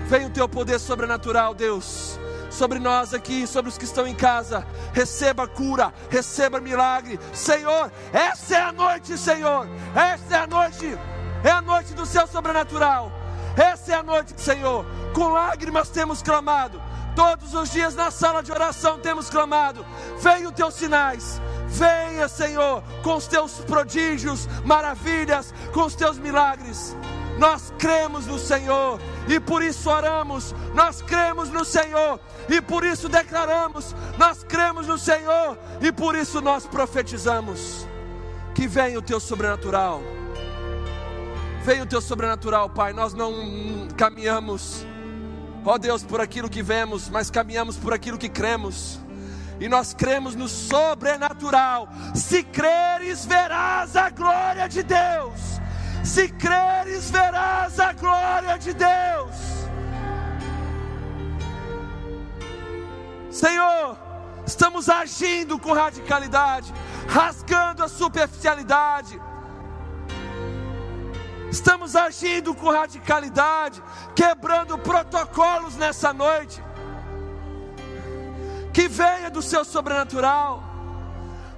Venha o teu poder sobrenatural, Deus, sobre nós aqui, sobre os que estão em casa. Receba cura, receba milagre. Senhor, essa é a noite, Senhor. Essa é a noite. É a noite do céu sobrenatural. Essa é a noite, Senhor. Com lágrimas temos clamado. Todos os dias na sala de oração temos clamado. Venha os teus sinais. Venha, Senhor, com os teus prodígios, maravilhas, com os teus milagres. Nós cremos no Senhor e por isso oramos. Nós cremos no Senhor e por isso declaramos. Nós cremos no Senhor e por isso nós profetizamos. Que venha o teu sobrenatural. Venha o teu sobrenatural, Pai. Nós não caminhamos, ó Deus, por aquilo que vemos, mas caminhamos por aquilo que cremos. E nós cremos no sobrenatural. Se creres, verás a glória de Deus. Se creres, verás a glória de Deus. Senhor, estamos agindo com radicalidade, rasgando a superficialidade. Estamos agindo com radicalidade, quebrando protocolos nessa noite. Que venha do seu sobrenatural.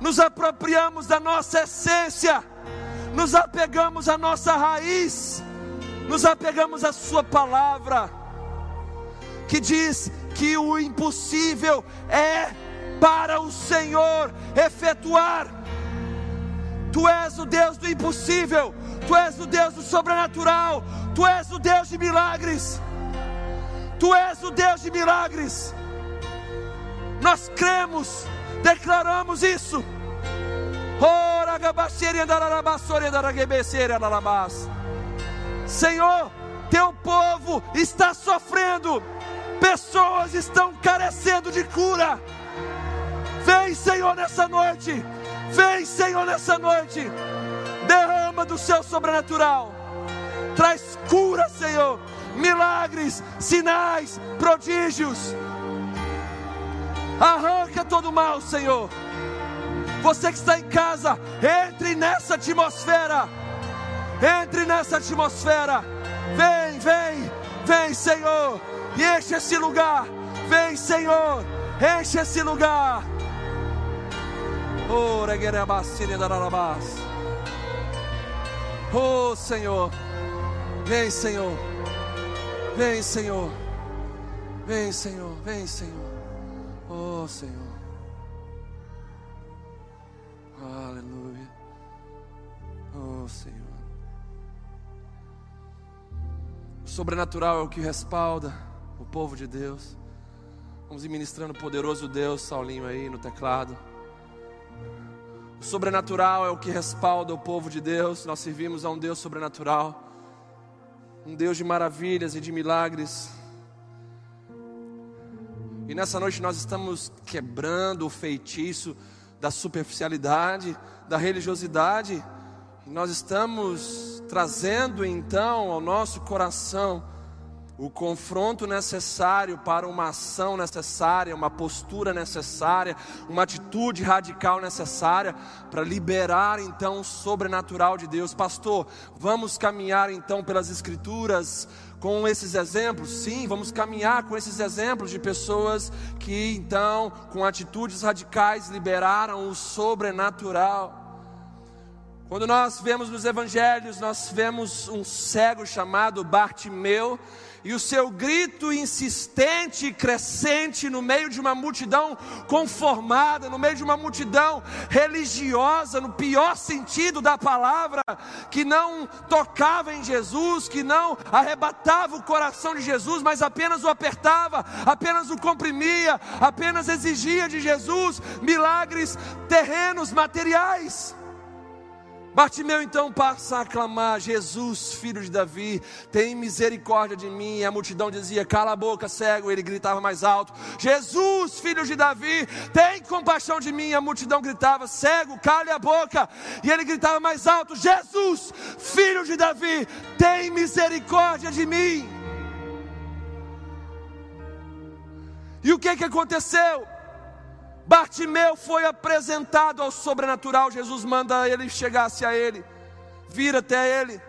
Nos apropriamos da nossa essência nos apegamos à nossa raiz, nos apegamos à Sua palavra, que diz que o impossível é para o Senhor efetuar. Tu és o Deus do impossível, Tu és o Deus do sobrenatural, Tu és o Deus de milagres, Tu és o Deus de milagres. Nós cremos, declaramos isso. Senhor, teu povo está sofrendo, pessoas estão carecendo de cura. Vem, Senhor, nessa noite. Vem, Senhor, nessa noite. Derrama do céu sobrenatural. Traz cura, Senhor. Milagres, sinais, prodígios. Arranca todo mal, Senhor. Você que está em casa, entre nessa atmosfera. Entre nessa atmosfera. Vem, vem, vem, Senhor. E enche esse lugar. Vem, Senhor. Enche esse lugar. Oh, oh Senhor. Vem, Senhor. Vem, Senhor. Vem, Senhor. Vem, Senhor. Oh, Senhor. Senhor. O sobrenatural é o que respalda o povo de Deus. Vamos ir ministrando o poderoso Deus, Saulinho aí no teclado. O sobrenatural é o que respalda o povo de Deus. Nós servimos a um Deus sobrenatural, um Deus de maravilhas e de milagres. E nessa noite nós estamos quebrando o feitiço da superficialidade, da religiosidade. Nós estamos trazendo então ao nosso coração o confronto necessário para uma ação necessária, uma postura necessária, uma atitude radical necessária para liberar então o sobrenatural de Deus. Pastor, vamos caminhar então pelas Escrituras com esses exemplos? Sim, vamos caminhar com esses exemplos de pessoas que então, com atitudes radicais, liberaram o sobrenatural. Quando nós vemos nos evangelhos, nós vemos um cego chamado Bartimeu, e o seu grito insistente e crescente no meio de uma multidão conformada, no meio de uma multidão religiosa, no pior sentido da palavra, que não tocava em Jesus, que não arrebatava o coração de Jesus, mas apenas o apertava, apenas o comprimia, apenas exigia de Jesus milagres terrenos, materiais. Bartimeu então passa a clamar: Jesus, filho de Davi, tem misericórdia de mim. E a multidão dizia: Cala a boca, cego. Ele gritava mais alto: Jesus, filho de Davi, tem compaixão de mim. E a multidão gritava: Cego, cale a boca. E ele gritava mais alto: Jesus, filho de Davi, tem misericórdia de mim. E o que, que aconteceu? Bartimeu foi apresentado ao sobrenatural. Jesus manda ele chegasse a ele, vir até ele.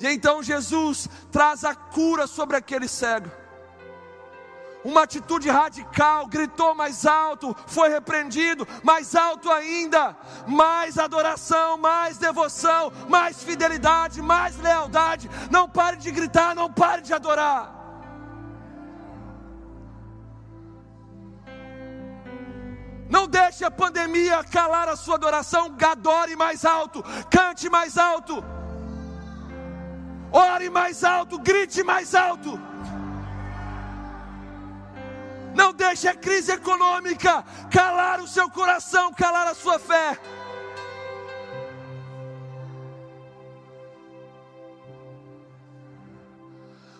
E então Jesus traz a cura sobre aquele cego. Uma atitude radical, gritou mais alto, foi repreendido, mais alto ainda, mais adoração, mais devoção, mais fidelidade, mais lealdade. Não pare de gritar, não pare de adorar. Não deixe a pandemia calar a sua adoração. Gadore mais alto, cante mais alto, ore mais alto, grite mais alto. Não deixe a crise econômica calar o seu coração, calar a sua fé.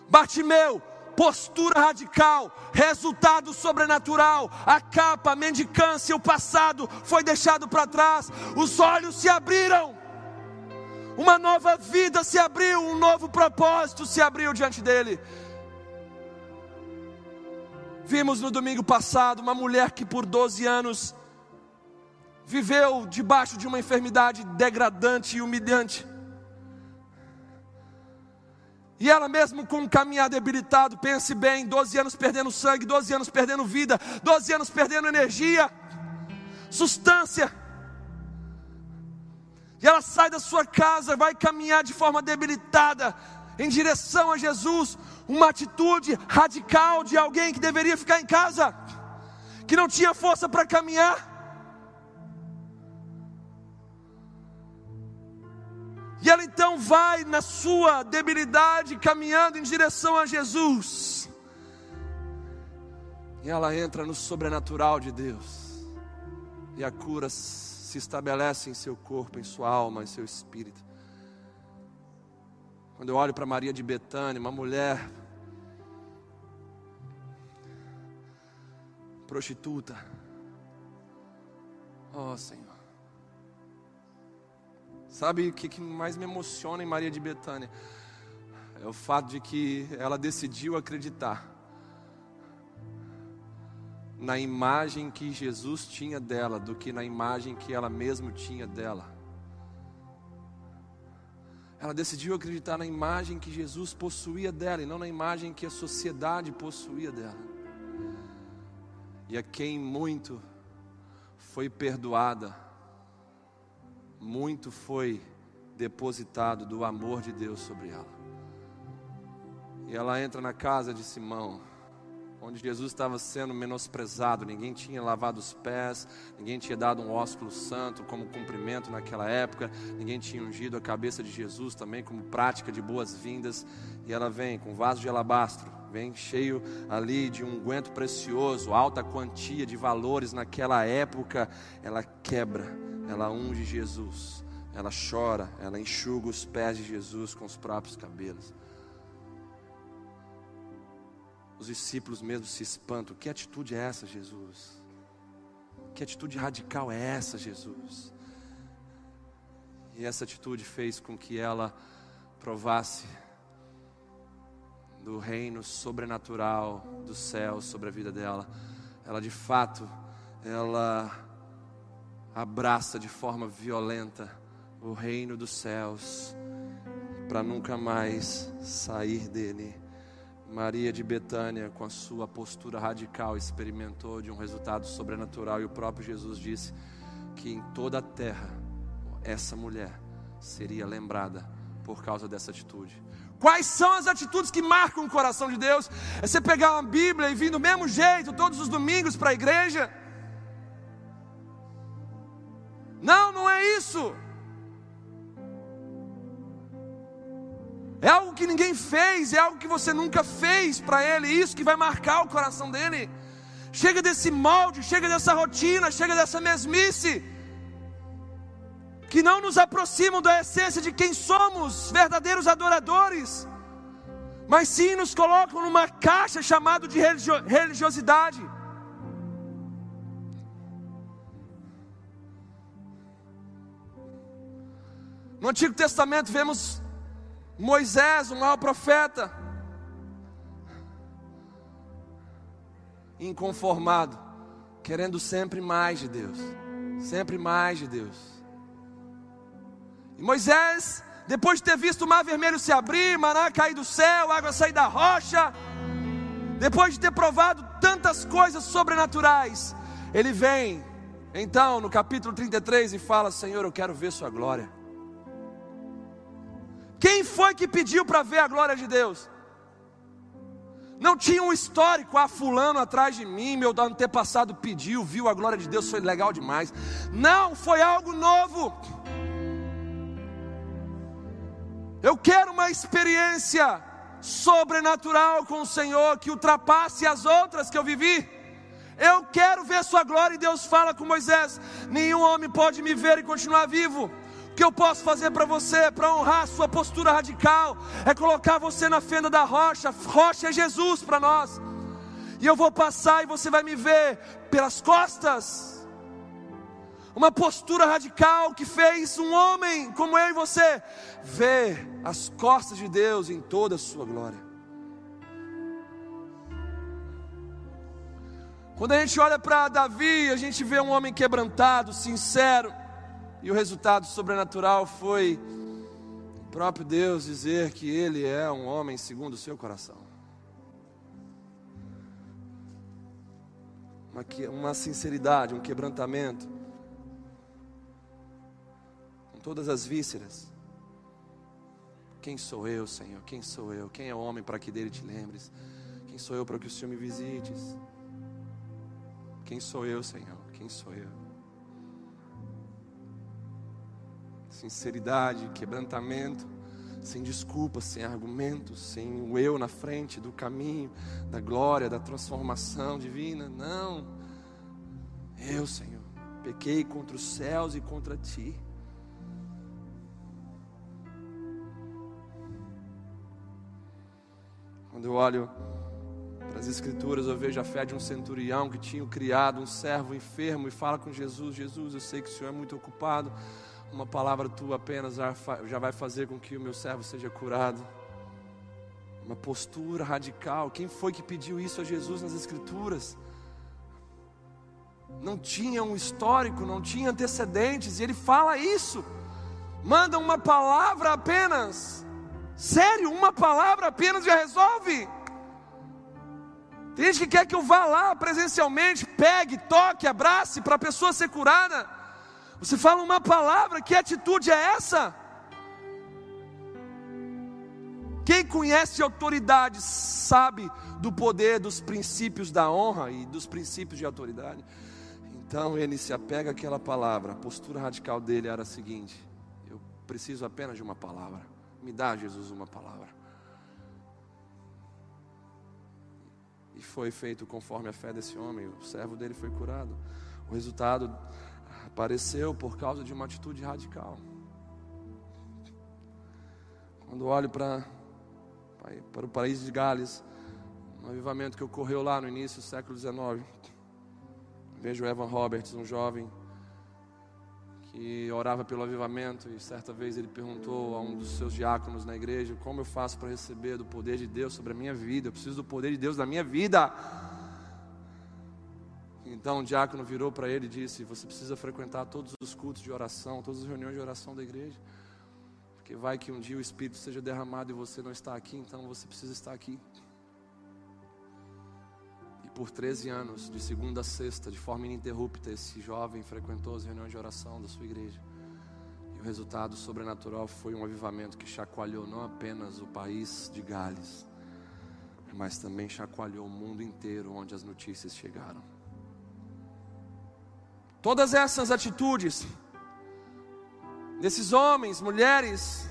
Bartimeu, postura radical, resultado sobrenatural, a capa, a mendicância, o passado foi deixado para trás, os olhos se abriram, uma nova vida se abriu, um novo propósito se abriu diante dele. Vimos no domingo passado uma mulher que por 12 anos viveu debaixo de uma enfermidade degradante e humilhante e ela mesmo com um caminhar debilitado, pense bem, 12 anos perdendo sangue, 12 anos perdendo vida, 12 anos perdendo energia, substância. E ela sai da sua casa, vai caminhar de forma debilitada em direção a Jesus, uma atitude radical de alguém que deveria ficar em casa, que não tinha força para caminhar. E ela então vai na sua debilidade, caminhando em direção a Jesus. E ela entra no sobrenatural de Deus. E a cura se estabelece em seu corpo, em sua alma, em seu espírito. Quando eu olho para Maria de Betânia, uma mulher prostituta. Oh, Senhor. Sabe o que mais me emociona em Maria de Betânia? É o fato de que ela decidiu acreditar na imagem que Jesus tinha dela do que na imagem que ela mesma tinha dela. Ela decidiu acreditar na imagem que Jesus possuía dela e não na imagem que a sociedade possuía dela. E a quem muito foi perdoada, muito foi depositado do amor de Deus sobre ela. E ela entra na casa de Simão, onde Jesus estava sendo menosprezado, ninguém tinha lavado os pés, ninguém tinha dado um ósculo santo como cumprimento naquela época, ninguém tinha ungido a cabeça de Jesus também como prática de boas-vindas, e ela vem com um vaso de alabastro, vem cheio ali de um unguento precioso, alta quantia de valores naquela época, ela quebra ela unge Jesus, ela chora, ela enxuga os pés de Jesus com os próprios cabelos. Os discípulos mesmo se espantam: que atitude é essa, Jesus? Que atitude radical é essa, Jesus? E essa atitude fez com que ela provasse do reino sobrenatural do céu sobre a vida dela. Ela de fato, ela abraça de forma violenta o reino dos céus, para nunca mais sair dele. Maria de Betânia, com a sua postura radical, experimentou de um resultado sobrenatural, e o próprio Jesus disse que em toda a terra essa mulher seria lembrada por causa dessa atitude. Quais são as atitudes que marcam o coração de Deus? É você pegar uma Bíblia e vir do mesmo jeito todos os domingos para a igreja? Isso. É algo que ninguém fez, é algo que você nunca fez para Ele, isso que vai marcar o coração dele. Chega desse molde, chega dessa rotina, chega dessa mesmice, que não nos aproximam da essência de quem somos, verdadeiros adoradores, mas sim nos colocam numa caixa chamada de religiosidade. No Antigo Testamento vemos Moisés, um mau profeta, inconformado, querendo sempre mais de Deus, sempre mais de Deus. E Moisés, depois de ter visto o mar vermelho se abrir, maná cair do céu, água sair da rocha, depois de ter provado tantas coisas sobrenaturais, ele vem, então, no capítulo 33 e fala: Senhor, eu quero ver Sua glória. Quem foi que pediu para ver a glória de Deus? Não tinha um histórico, ah, fulano atrás de mim, meu antepassado pediu, viu a glória de Deus, foi legal demais. Não, foi algo novo. Eu quero uma experiência sobrenatural com o Senhor que ultrapasse as outras que eu vivi. Eu quero ver Sua glória e Deus fala com Moisés: nenhum homem pode me ver e continuar vivo que eu posso fazer para você, para honrar a sua postura radical, é colocar você na fenda da rocha. Rocha é Jesus para nós. E eu vou passar e você vai me ver pelas costas. Uma postura radical que fez um homem como eu e você ver as costas de Deus em toda a sua glória. Quando a gente olha para Davi, a gente vê um homem quebrantado, sincero e o resultado sobrenatural foi o próprio Deus dizer que ele é um homem segundo o seu coração. Uma, uma sinceridade, um quebrantamento, com todas as vísceras. Quem sou eu, Senhor? Quem sou eu? Quem é o homem para que dele te lembres? Quem sou eu para que o Senhor me visites? Quem sou eu, Senhor? Quem sou eu? Sinceridade, quebrantamento, sem desculpas, sem argumentos, sem o eu na frente do caminho, da glória, da transformação divina. Não. Eu, Senhor, pequei contra os céus e contra ti. Quando eu olho para as Escrituras, eu vejo a fé de um centurião que tinha criado um servo enfermo e fala com Jesus: Jesus, eu sei que o Senhor é muito ocupado uma palavra tua apenas já vai fazer com que o meu servo seja curado. Uma postura radical. Quem foi que pediu isso a Jesus nas Escrituras? Não tinha um histórico, não tinha antecedentes, e ele fala isso. Manda uma palavra apenas. Sério, uma palavra apenas já resolve. Tem gente que quer que eu vá lá presencialmente, pegue, toque, abrace para a pessoa ser curada. Você fala uma palavra, que atitude é essa? Quem conhece autoridade sabe do poder dos princípios da honra e dos princípios de autoridade. Então ele se apega àquela palavra. A postura radical dele era a seguinte: eu preciso apenas de uma palavra. Me dá, Jesus, uma palavra. E foi feito conforme a fé desse homem. O servo dele foi curado. O resultado apareceu por causa de uma atitude radical. Quando olho para, para o país de Gales, um avivamento que ocorreu lá no início do século XIX, vejo Evan Roberts, um jovem que orava pelo avivamento e certa vez ele perguntou a um dos seus diáconos na igreja: Como eu faço para receber do poder de Deus sobre a minha vida? Eu preciso do poder de Deus na minha vida. Então o diácono virou para ele e disse: Você precisa frequentar todos os cultos de oração, todas as reuniões de oração da igreja. Porque vai que um dia o Espírito seja derramado e você não está aqui, então você precisa estar aqui. E por 13 anos, de segunda a sexta, de forma ininterrupta, esse jovem frequentou as reuniões de oração da sua igreja. E o resultado sobrenatural foi um avivamento que chacoalhou não apenas o país de Gales, mas também chacoalhou o mundo inteiro onde as notícias chegaram. Todas essas atitudes desses homens, mulheres,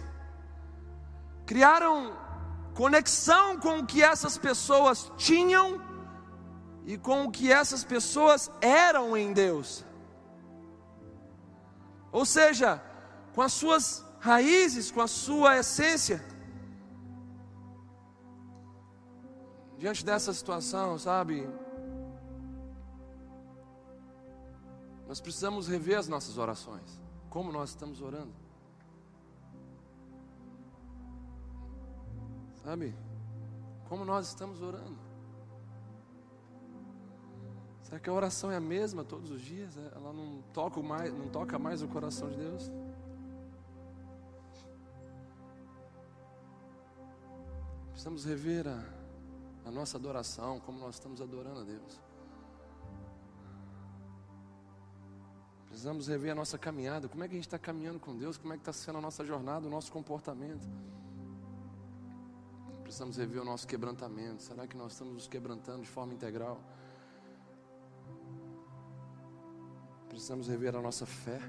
criaram conexão com o que essas pessoas tinham e com o que essas pessoas eram em Deus. Ou seja, com as suas raízes, com a sua essência. Diante dessa situação, sabe, nós precisamos rever as nossas orações. Como nós estamos orando. Sabe? Como nós estamos orando. Será que a oração é a mesma todos os dias? É, ela não toca mais, não toca mais o coração de Deus? Precisamos rever a, a nossa adoração, como nós estamos adorando a Deus. Precisamos rever a nossa caminhada. Como é que a gente está caminhando com Deus? Como é que está sendo a nossa jornada, o nosso comportamento? Precisamos rever o nosso quebrantamento. Será que nós estamos nos quebrantando de forma integral? Precisamos rever a nossa fé,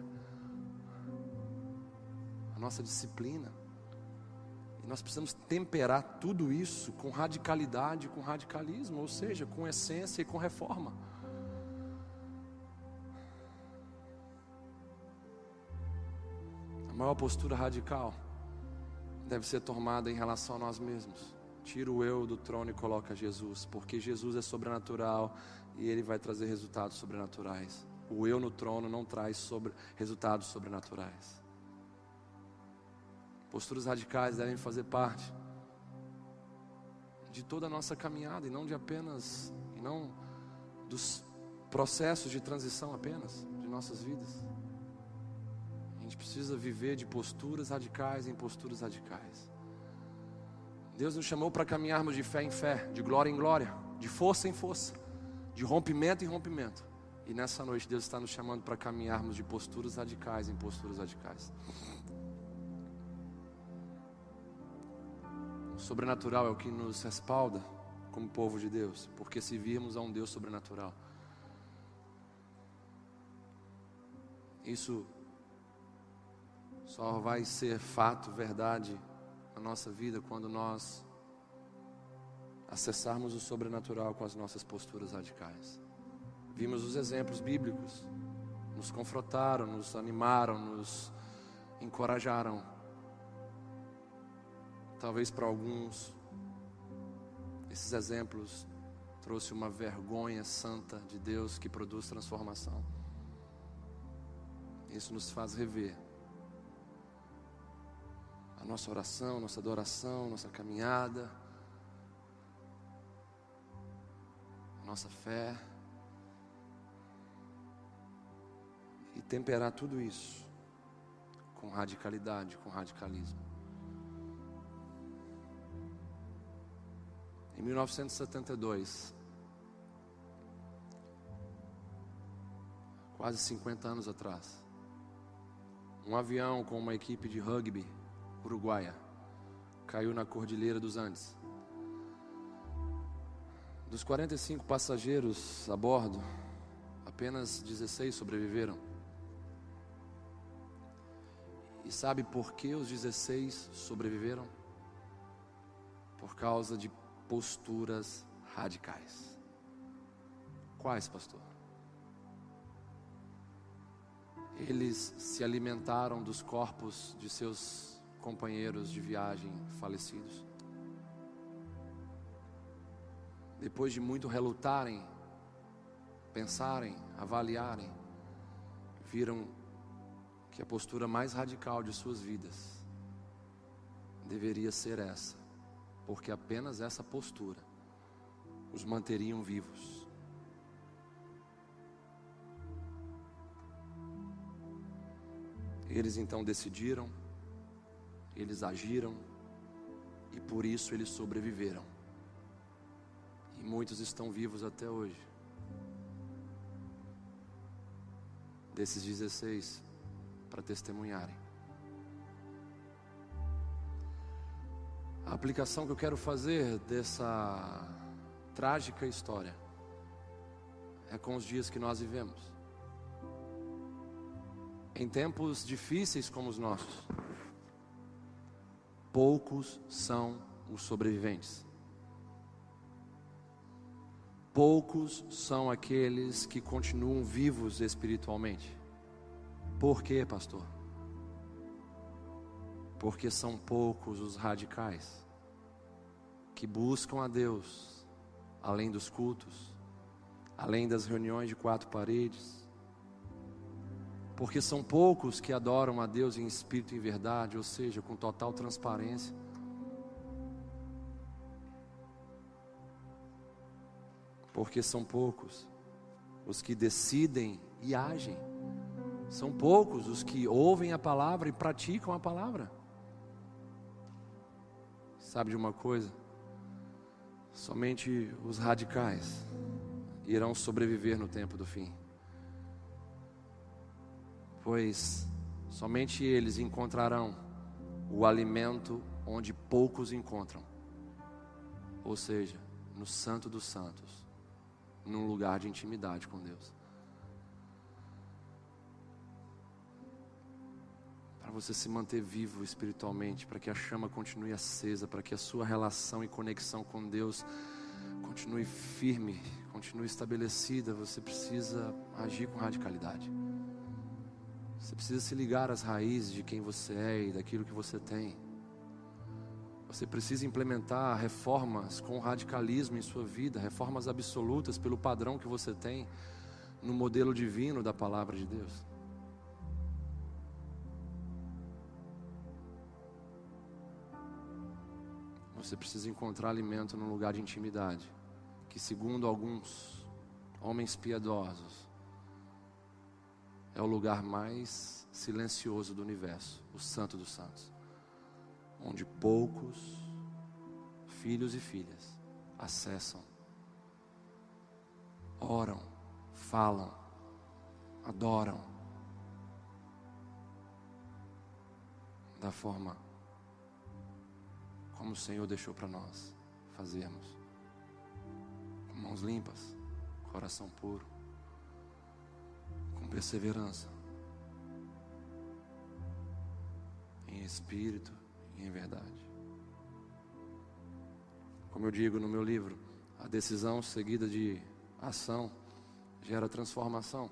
a nossa disciplina. E nós precisamos temperar tudo isso com radicalidade, com radicalismo, ou seja, com essência e com reforma. Maior postura radical deve ser tomada em relação a nós mesmos. Tira o eu do trono e coloca Jesus, porque Jesus é sobrenatural e ele vai trazer resultados sobrenaturais. O eu no trono não traz sobre, resultados sobrenaturais. Posturas radicais devem fazer parte de toda a nossa caminhada e não de apenas, e não dos processos de transição apenas de nossas vidas. Gente precisa viver de posturas radicais em posturas radicais. Deus nos chamou para caminharmos de fé em fé, de glória em glória, de força em força, de rompimento em rompimento. E nessa noite Deus está nos chamando para caminharmos de posturas radicais em posturas radicais. O sobrenatural é o que nos respalda como povo de Deus, porque se virmos a um Deus sobrenatural, isso só vai ser fato, verdade na nossa vida quando nós acessarmos o sobrenatural com as nossas posturas radicais. Vimos os exemplos bíblicos, nos confrontaram, nos animaram, nos encorajaram. Talvez para alguns, esses exemplos trouxe uma vergonha santa de Deus que produz transformação. Isso nos faz rever nossa oração, nossa adoração, nossa caminhada, nossa fé. e temperar tudo isso com radicalidade, com radicalismo. Em 1972, quase 50 anos atrás, um avião com uma equipe de rugby uruguaia caiu na Cordilheira dos Andes. Dos 45 passageiros a bordo, apenas 16 sobreviveram. E sabe por que os 16 sobreviveram? Por causa de posturas radicais. Quais, pastor? Eles se alimentaram dos corpos de seus companheiros de viagem falecidos. Depois de muito relutarem, pensarem, avaliarem, viram que a postura mais radical de suas vidas deveria ser essa, porque apenas essa postura os manteriam vivos. Eles então decidiram, eles agiram e por isso eles sobreviveram. E muitos estão vivos até hoje. Desses 16 para testemunharem. A aplicação que eu quero fazer dessa trágica história é com os dias que nós vivemos. Em tempos difíceis como os nossos, poucos são os sobreviventes. Poucos são aqueles que continuam vivos espiritualmente. Por quê, pastor? Porque são poucos os radicais que buscam a Deus além dos cultos, além das reuniões de quatro paredes. Porque são poucos que adoram a Deus em espírito e em verdade, ou seja, com total transparência. Porque são poucos os que decidem e agem. São poucos os que ouvem a palavra e praticam a palavra. Sabe de uma coisa? Somente os radicais irão sobreviver no tempo do fim. Pois somente eles encontrarão o alimento onde poucos encontram. Ou seja, no Santo dos Santos, num lugar de intimidade com Deus. para você se manter vivo espiritualmente, para que a chama continue acesa, para que a sua relação e conexão com Deus continue firme, continue estabelecida, você precisa agir com radicalidade. Você precisa se ligar às raízes de quem você é e daquilo que você tem. Você precisa implementar reformas com radicalismo em sua vida, reformas absolutas pelo padrão que você tem no modelo divino da palavra de Deus. Você precisa encontrar alimento num lugar de intimidade, que segundo alguns homens piedosos, é o lugar mais silencioso do universo, o Santo dos Santos, onde poucos filhos e filhas acessam, oram, falam, adoram da forma como o Senhor deixou para nós fazermos. Com mãos limpas, coração puro, com perseverança, em espírito e em verdade. Como eu digo no meu livro, a decisão seguida de ação gera transformação.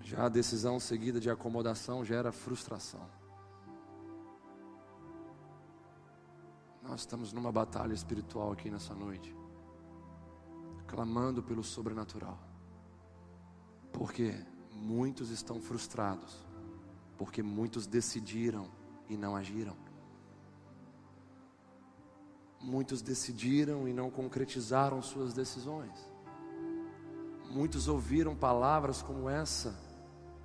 Já a decisão seguida de acomodação gera frustração. Nós estamos numa batalha espiritual aqui nessa noite, clamando pelo sobrenatural, porque muitos estão frustrados, porque muitos decidiram e não agiram. Muitos decidiram e não concretizaram suas decisões. Muitos ouviram palavras como essa,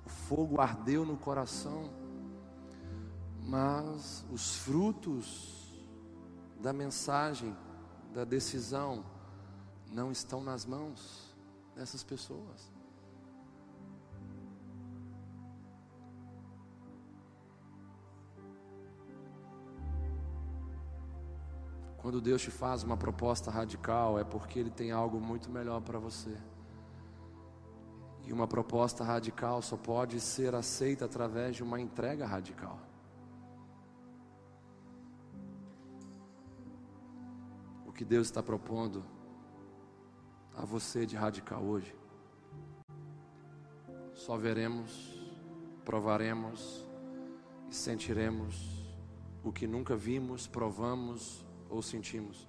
o fogo ardeu no coração, mas os frutos da mensagem, da decisão, não estão nas mãos dessas pessoas. Quando Deus te faz uma proposta radical, é porque Ele tem algo muito melhor para você. E uma proposta radical só pode ser aceita através de uma entrega radical. que Deus está propondo a você de radical hoje. Só veremos, provaremos e sentiremos o que nunca vimos, provamos ou sentimos,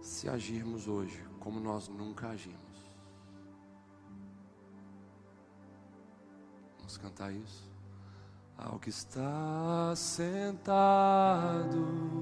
se agirmos hoje como nós nunca agimos. Vamos cantar isso? Ao que está sentado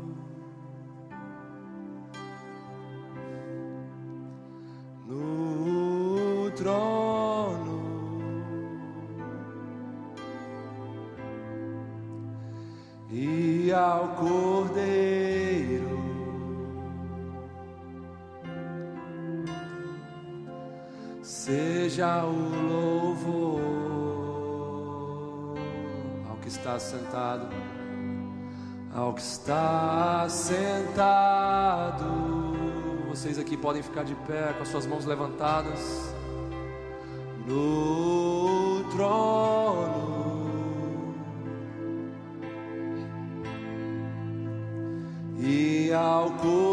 seja o louvor ao que está sentado, ao que está sentado. Vocês aqui podem ficar de pé com as suas mãos levantadas no trono. E ao Cordeiro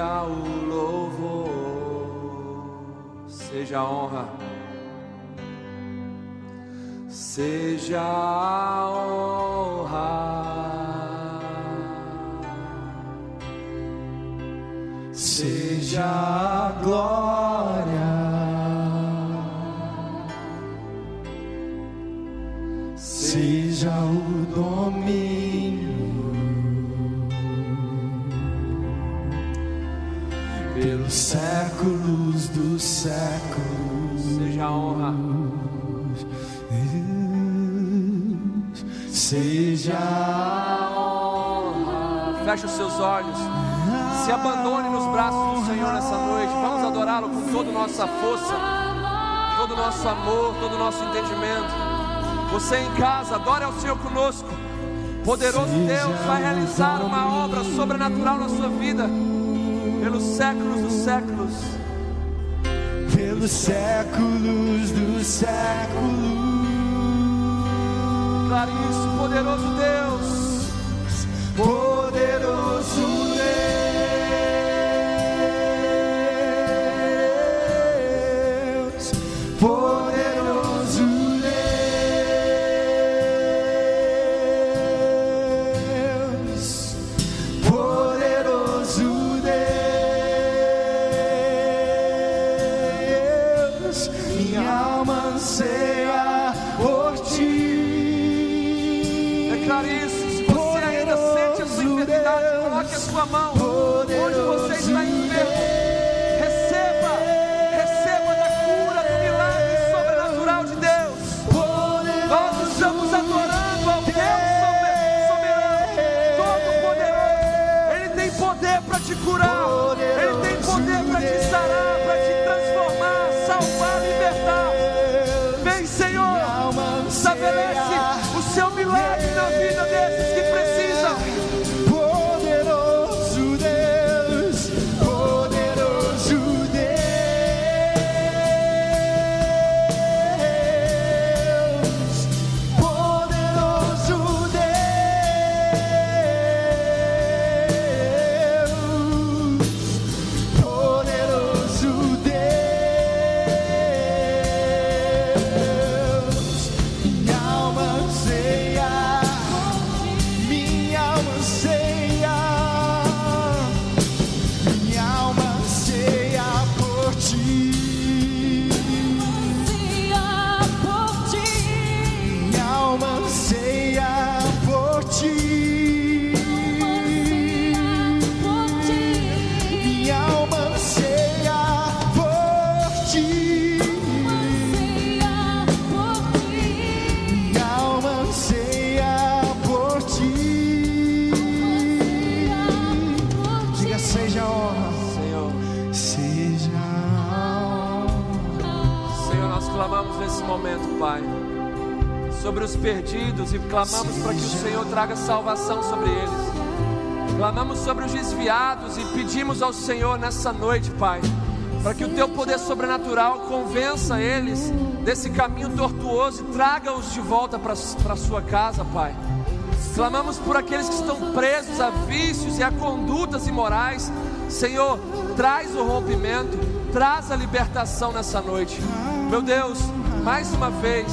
seja o louvor, seja a honra, seja a honra, seja a glória, seja o domínio. Dos séculos. Seja a honra. Seja a honra. Feche os seus olhos. Se abandone nos braços do Senhor nessa noite. Vamos adorá-lo com toda a nossa força, todo o nosso amor, todo o nosso entendimento. Você em casa, adore ao Senhor conosco. Poderoso Deus vai realizar uma obra sobrenatural na sua vida pelos séculos dos séculos. Pelos séculos dos séculos. Declare isso, poderoso Deus. Poderoso Deus. Clamamos nesse momento, Pai, sobre os perdidos e clamamos para que o Senhor traga salvação sobre eles. Clamamos sobre os desviados e pedimos ao Senhor nessa noite, Pai, para que o teu poder sobrenatural convença eles desse caminho tortuoso e traga-os de volta para a sua casa, Pai. Clamamos por aqueles que estão presos a vícios e a condutas imorais. Senhor, traz o rompimento, traz a libertação nessa noite. Meu Deus, mais uma vez,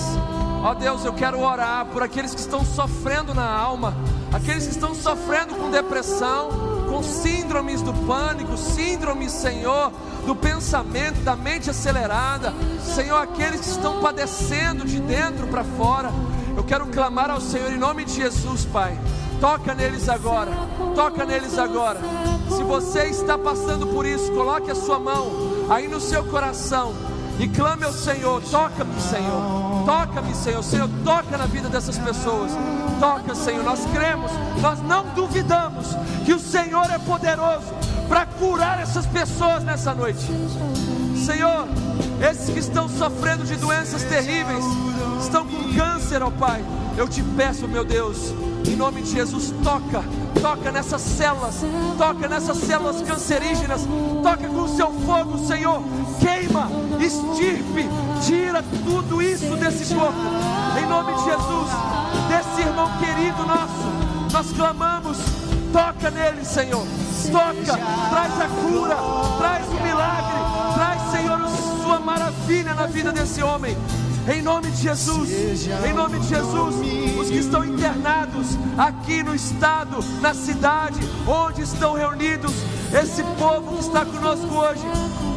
ó Deus, eu quero orar por aqueles que estão sofrendo na alma, aqueles que estão sofrendo com depressão, com síndromes do pânico, síndromes, Senhor, do pensamento, da mente acelerada, Senhor, aqueles que estão padecendo de dentro para fora. Eu quero clamar ao Senhor em nome de Jesus, Pai. Toca neles agora, toca neles agora. Se você está passando por isso, coloque a sua mão aí no seu coração e clame ao Senhor: toca-me, Senhor, toca-me, Senhor. Senhor, toca na vida dessas pessoas. Toca, Senhor. Nós cremos, nós não duvidamos que o Senhor é poderoso para curar essas pessoas nessa noite. Senhor, esses que estão sofrendo de doenças terríveis, estão com câncer, ó Pai. Eu te peço, meu Deus, em nome de Jesus, toca, toca nessas células, toca nessas células cancerígenas, toca com o seu fogo, Senhor, queima, estirpe, tira tudo isso desse corpo, em nome de Jesus, desse irmão querido nosso, nós clamamos, toca nele, Senhor, toca, traz a cura, traz o milagre, traz, Senhor, sua maravilha na vida desse homem. Em nome de Jesus, em nome de Jesus, os que estão internados aqui no estado, na cidade, onde estão reunidos, esse povo que está conosco hoje,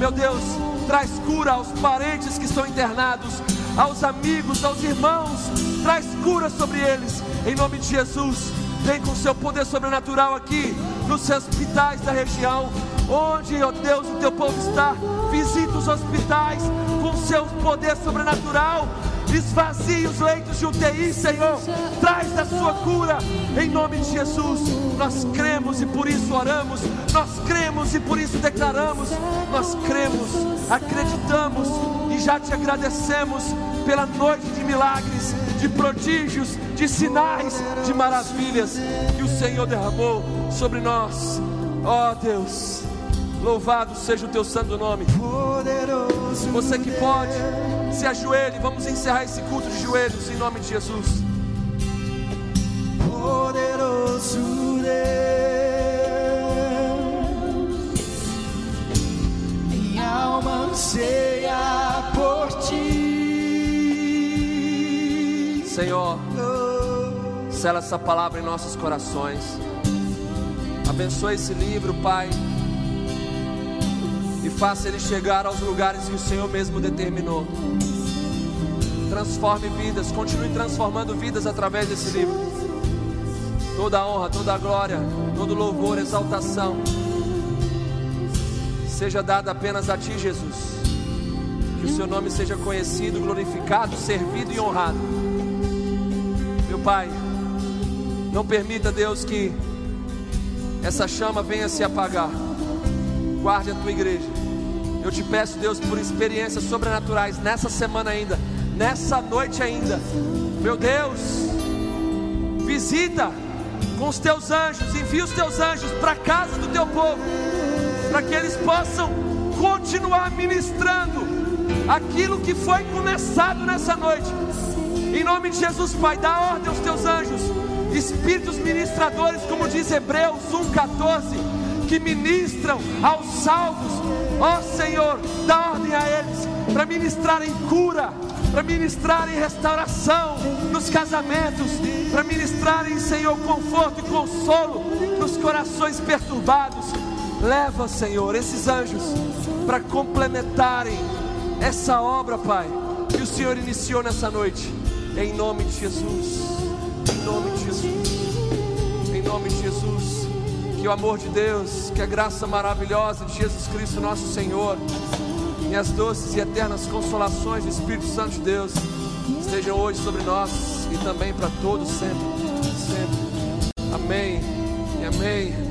meu Deus, traz cura aos parentes que estão internados, aos amigos, aos irmãos, traz cura sobre eles, em nome de Jesus. Vem com seu poder sobrenatural aqui, nos hospitais da região, onde, ó Deus, o teu povo está. Visita os hospitais com seu poder sobrenatural. Esvazie os leitos de UTI, Senhor. Traz a sua cura em nome de Jesus. Nós cremos e por isso oramos. Nós cremos e por isso declaramos. Nós cremos, acreditamos e já te agradecemos pela noite de milagres, de prodígios, de sinais, de maravilhas que o Senhor derramou sobre nós. Ó oh, Deus. Louvado seja o teu santo nome. Você que pode, se ajoelhe. Vamos encerrar esse culto de joelhos em nome de Jesus. Poderoso Deus, minha alma anseia por ti. Senhor, sela essa palavra em nossos corações. Abençoe esse livro, Pai faça ele chegar aos lugares que o Senhor mesmo determinou. Transforme vidas, continue transformando vidas através desse livro. Toda a honra, toda glória, todo louvor, exaltação, seja dada apenas a Ti, Jesus. Que o Seu nome seja conhecido, glorificado, servido e honrado. Meu Pai, não permita, Deus, que essa chama venha se apagar. Guarde a tua igreja. Eu te peço, Deus, por experiências sobrenaturais nessa semana ainda, nessa noite ainda. Meu Deus, visita com os teus anjos, envia os teus anjos para a casa do teu povo, para que eles possam continuar ministrando aquilo que foi começado nessa noite. Em nome de Jesus, Pai, dá ordem aos teus anjos, espíritos ministradores, como diz Hebreus 1,14, que ministram aos salvos Ó Senhor, dá ordem a eles para ministrarem cura, para ministrarem restauração nos casamentos, para ministrarem, Senhor, conforto e consolo nos corações perturbados. Leva, Senhor, esses anjos para complementarem essa obra, Pai, que o Senhor iniciou nessa noite. Em nome de Jesus. Em nome de Jesus. Em nome de Jesus. Que o amor de Deus, que a graça maravilhosa de Jesus Cristo, nosso Senhor, e as doces e eternas consolações do Espírito Santo de Deus estejam hoje sobre nós e também para todos sempre, sempre. Amém e amém.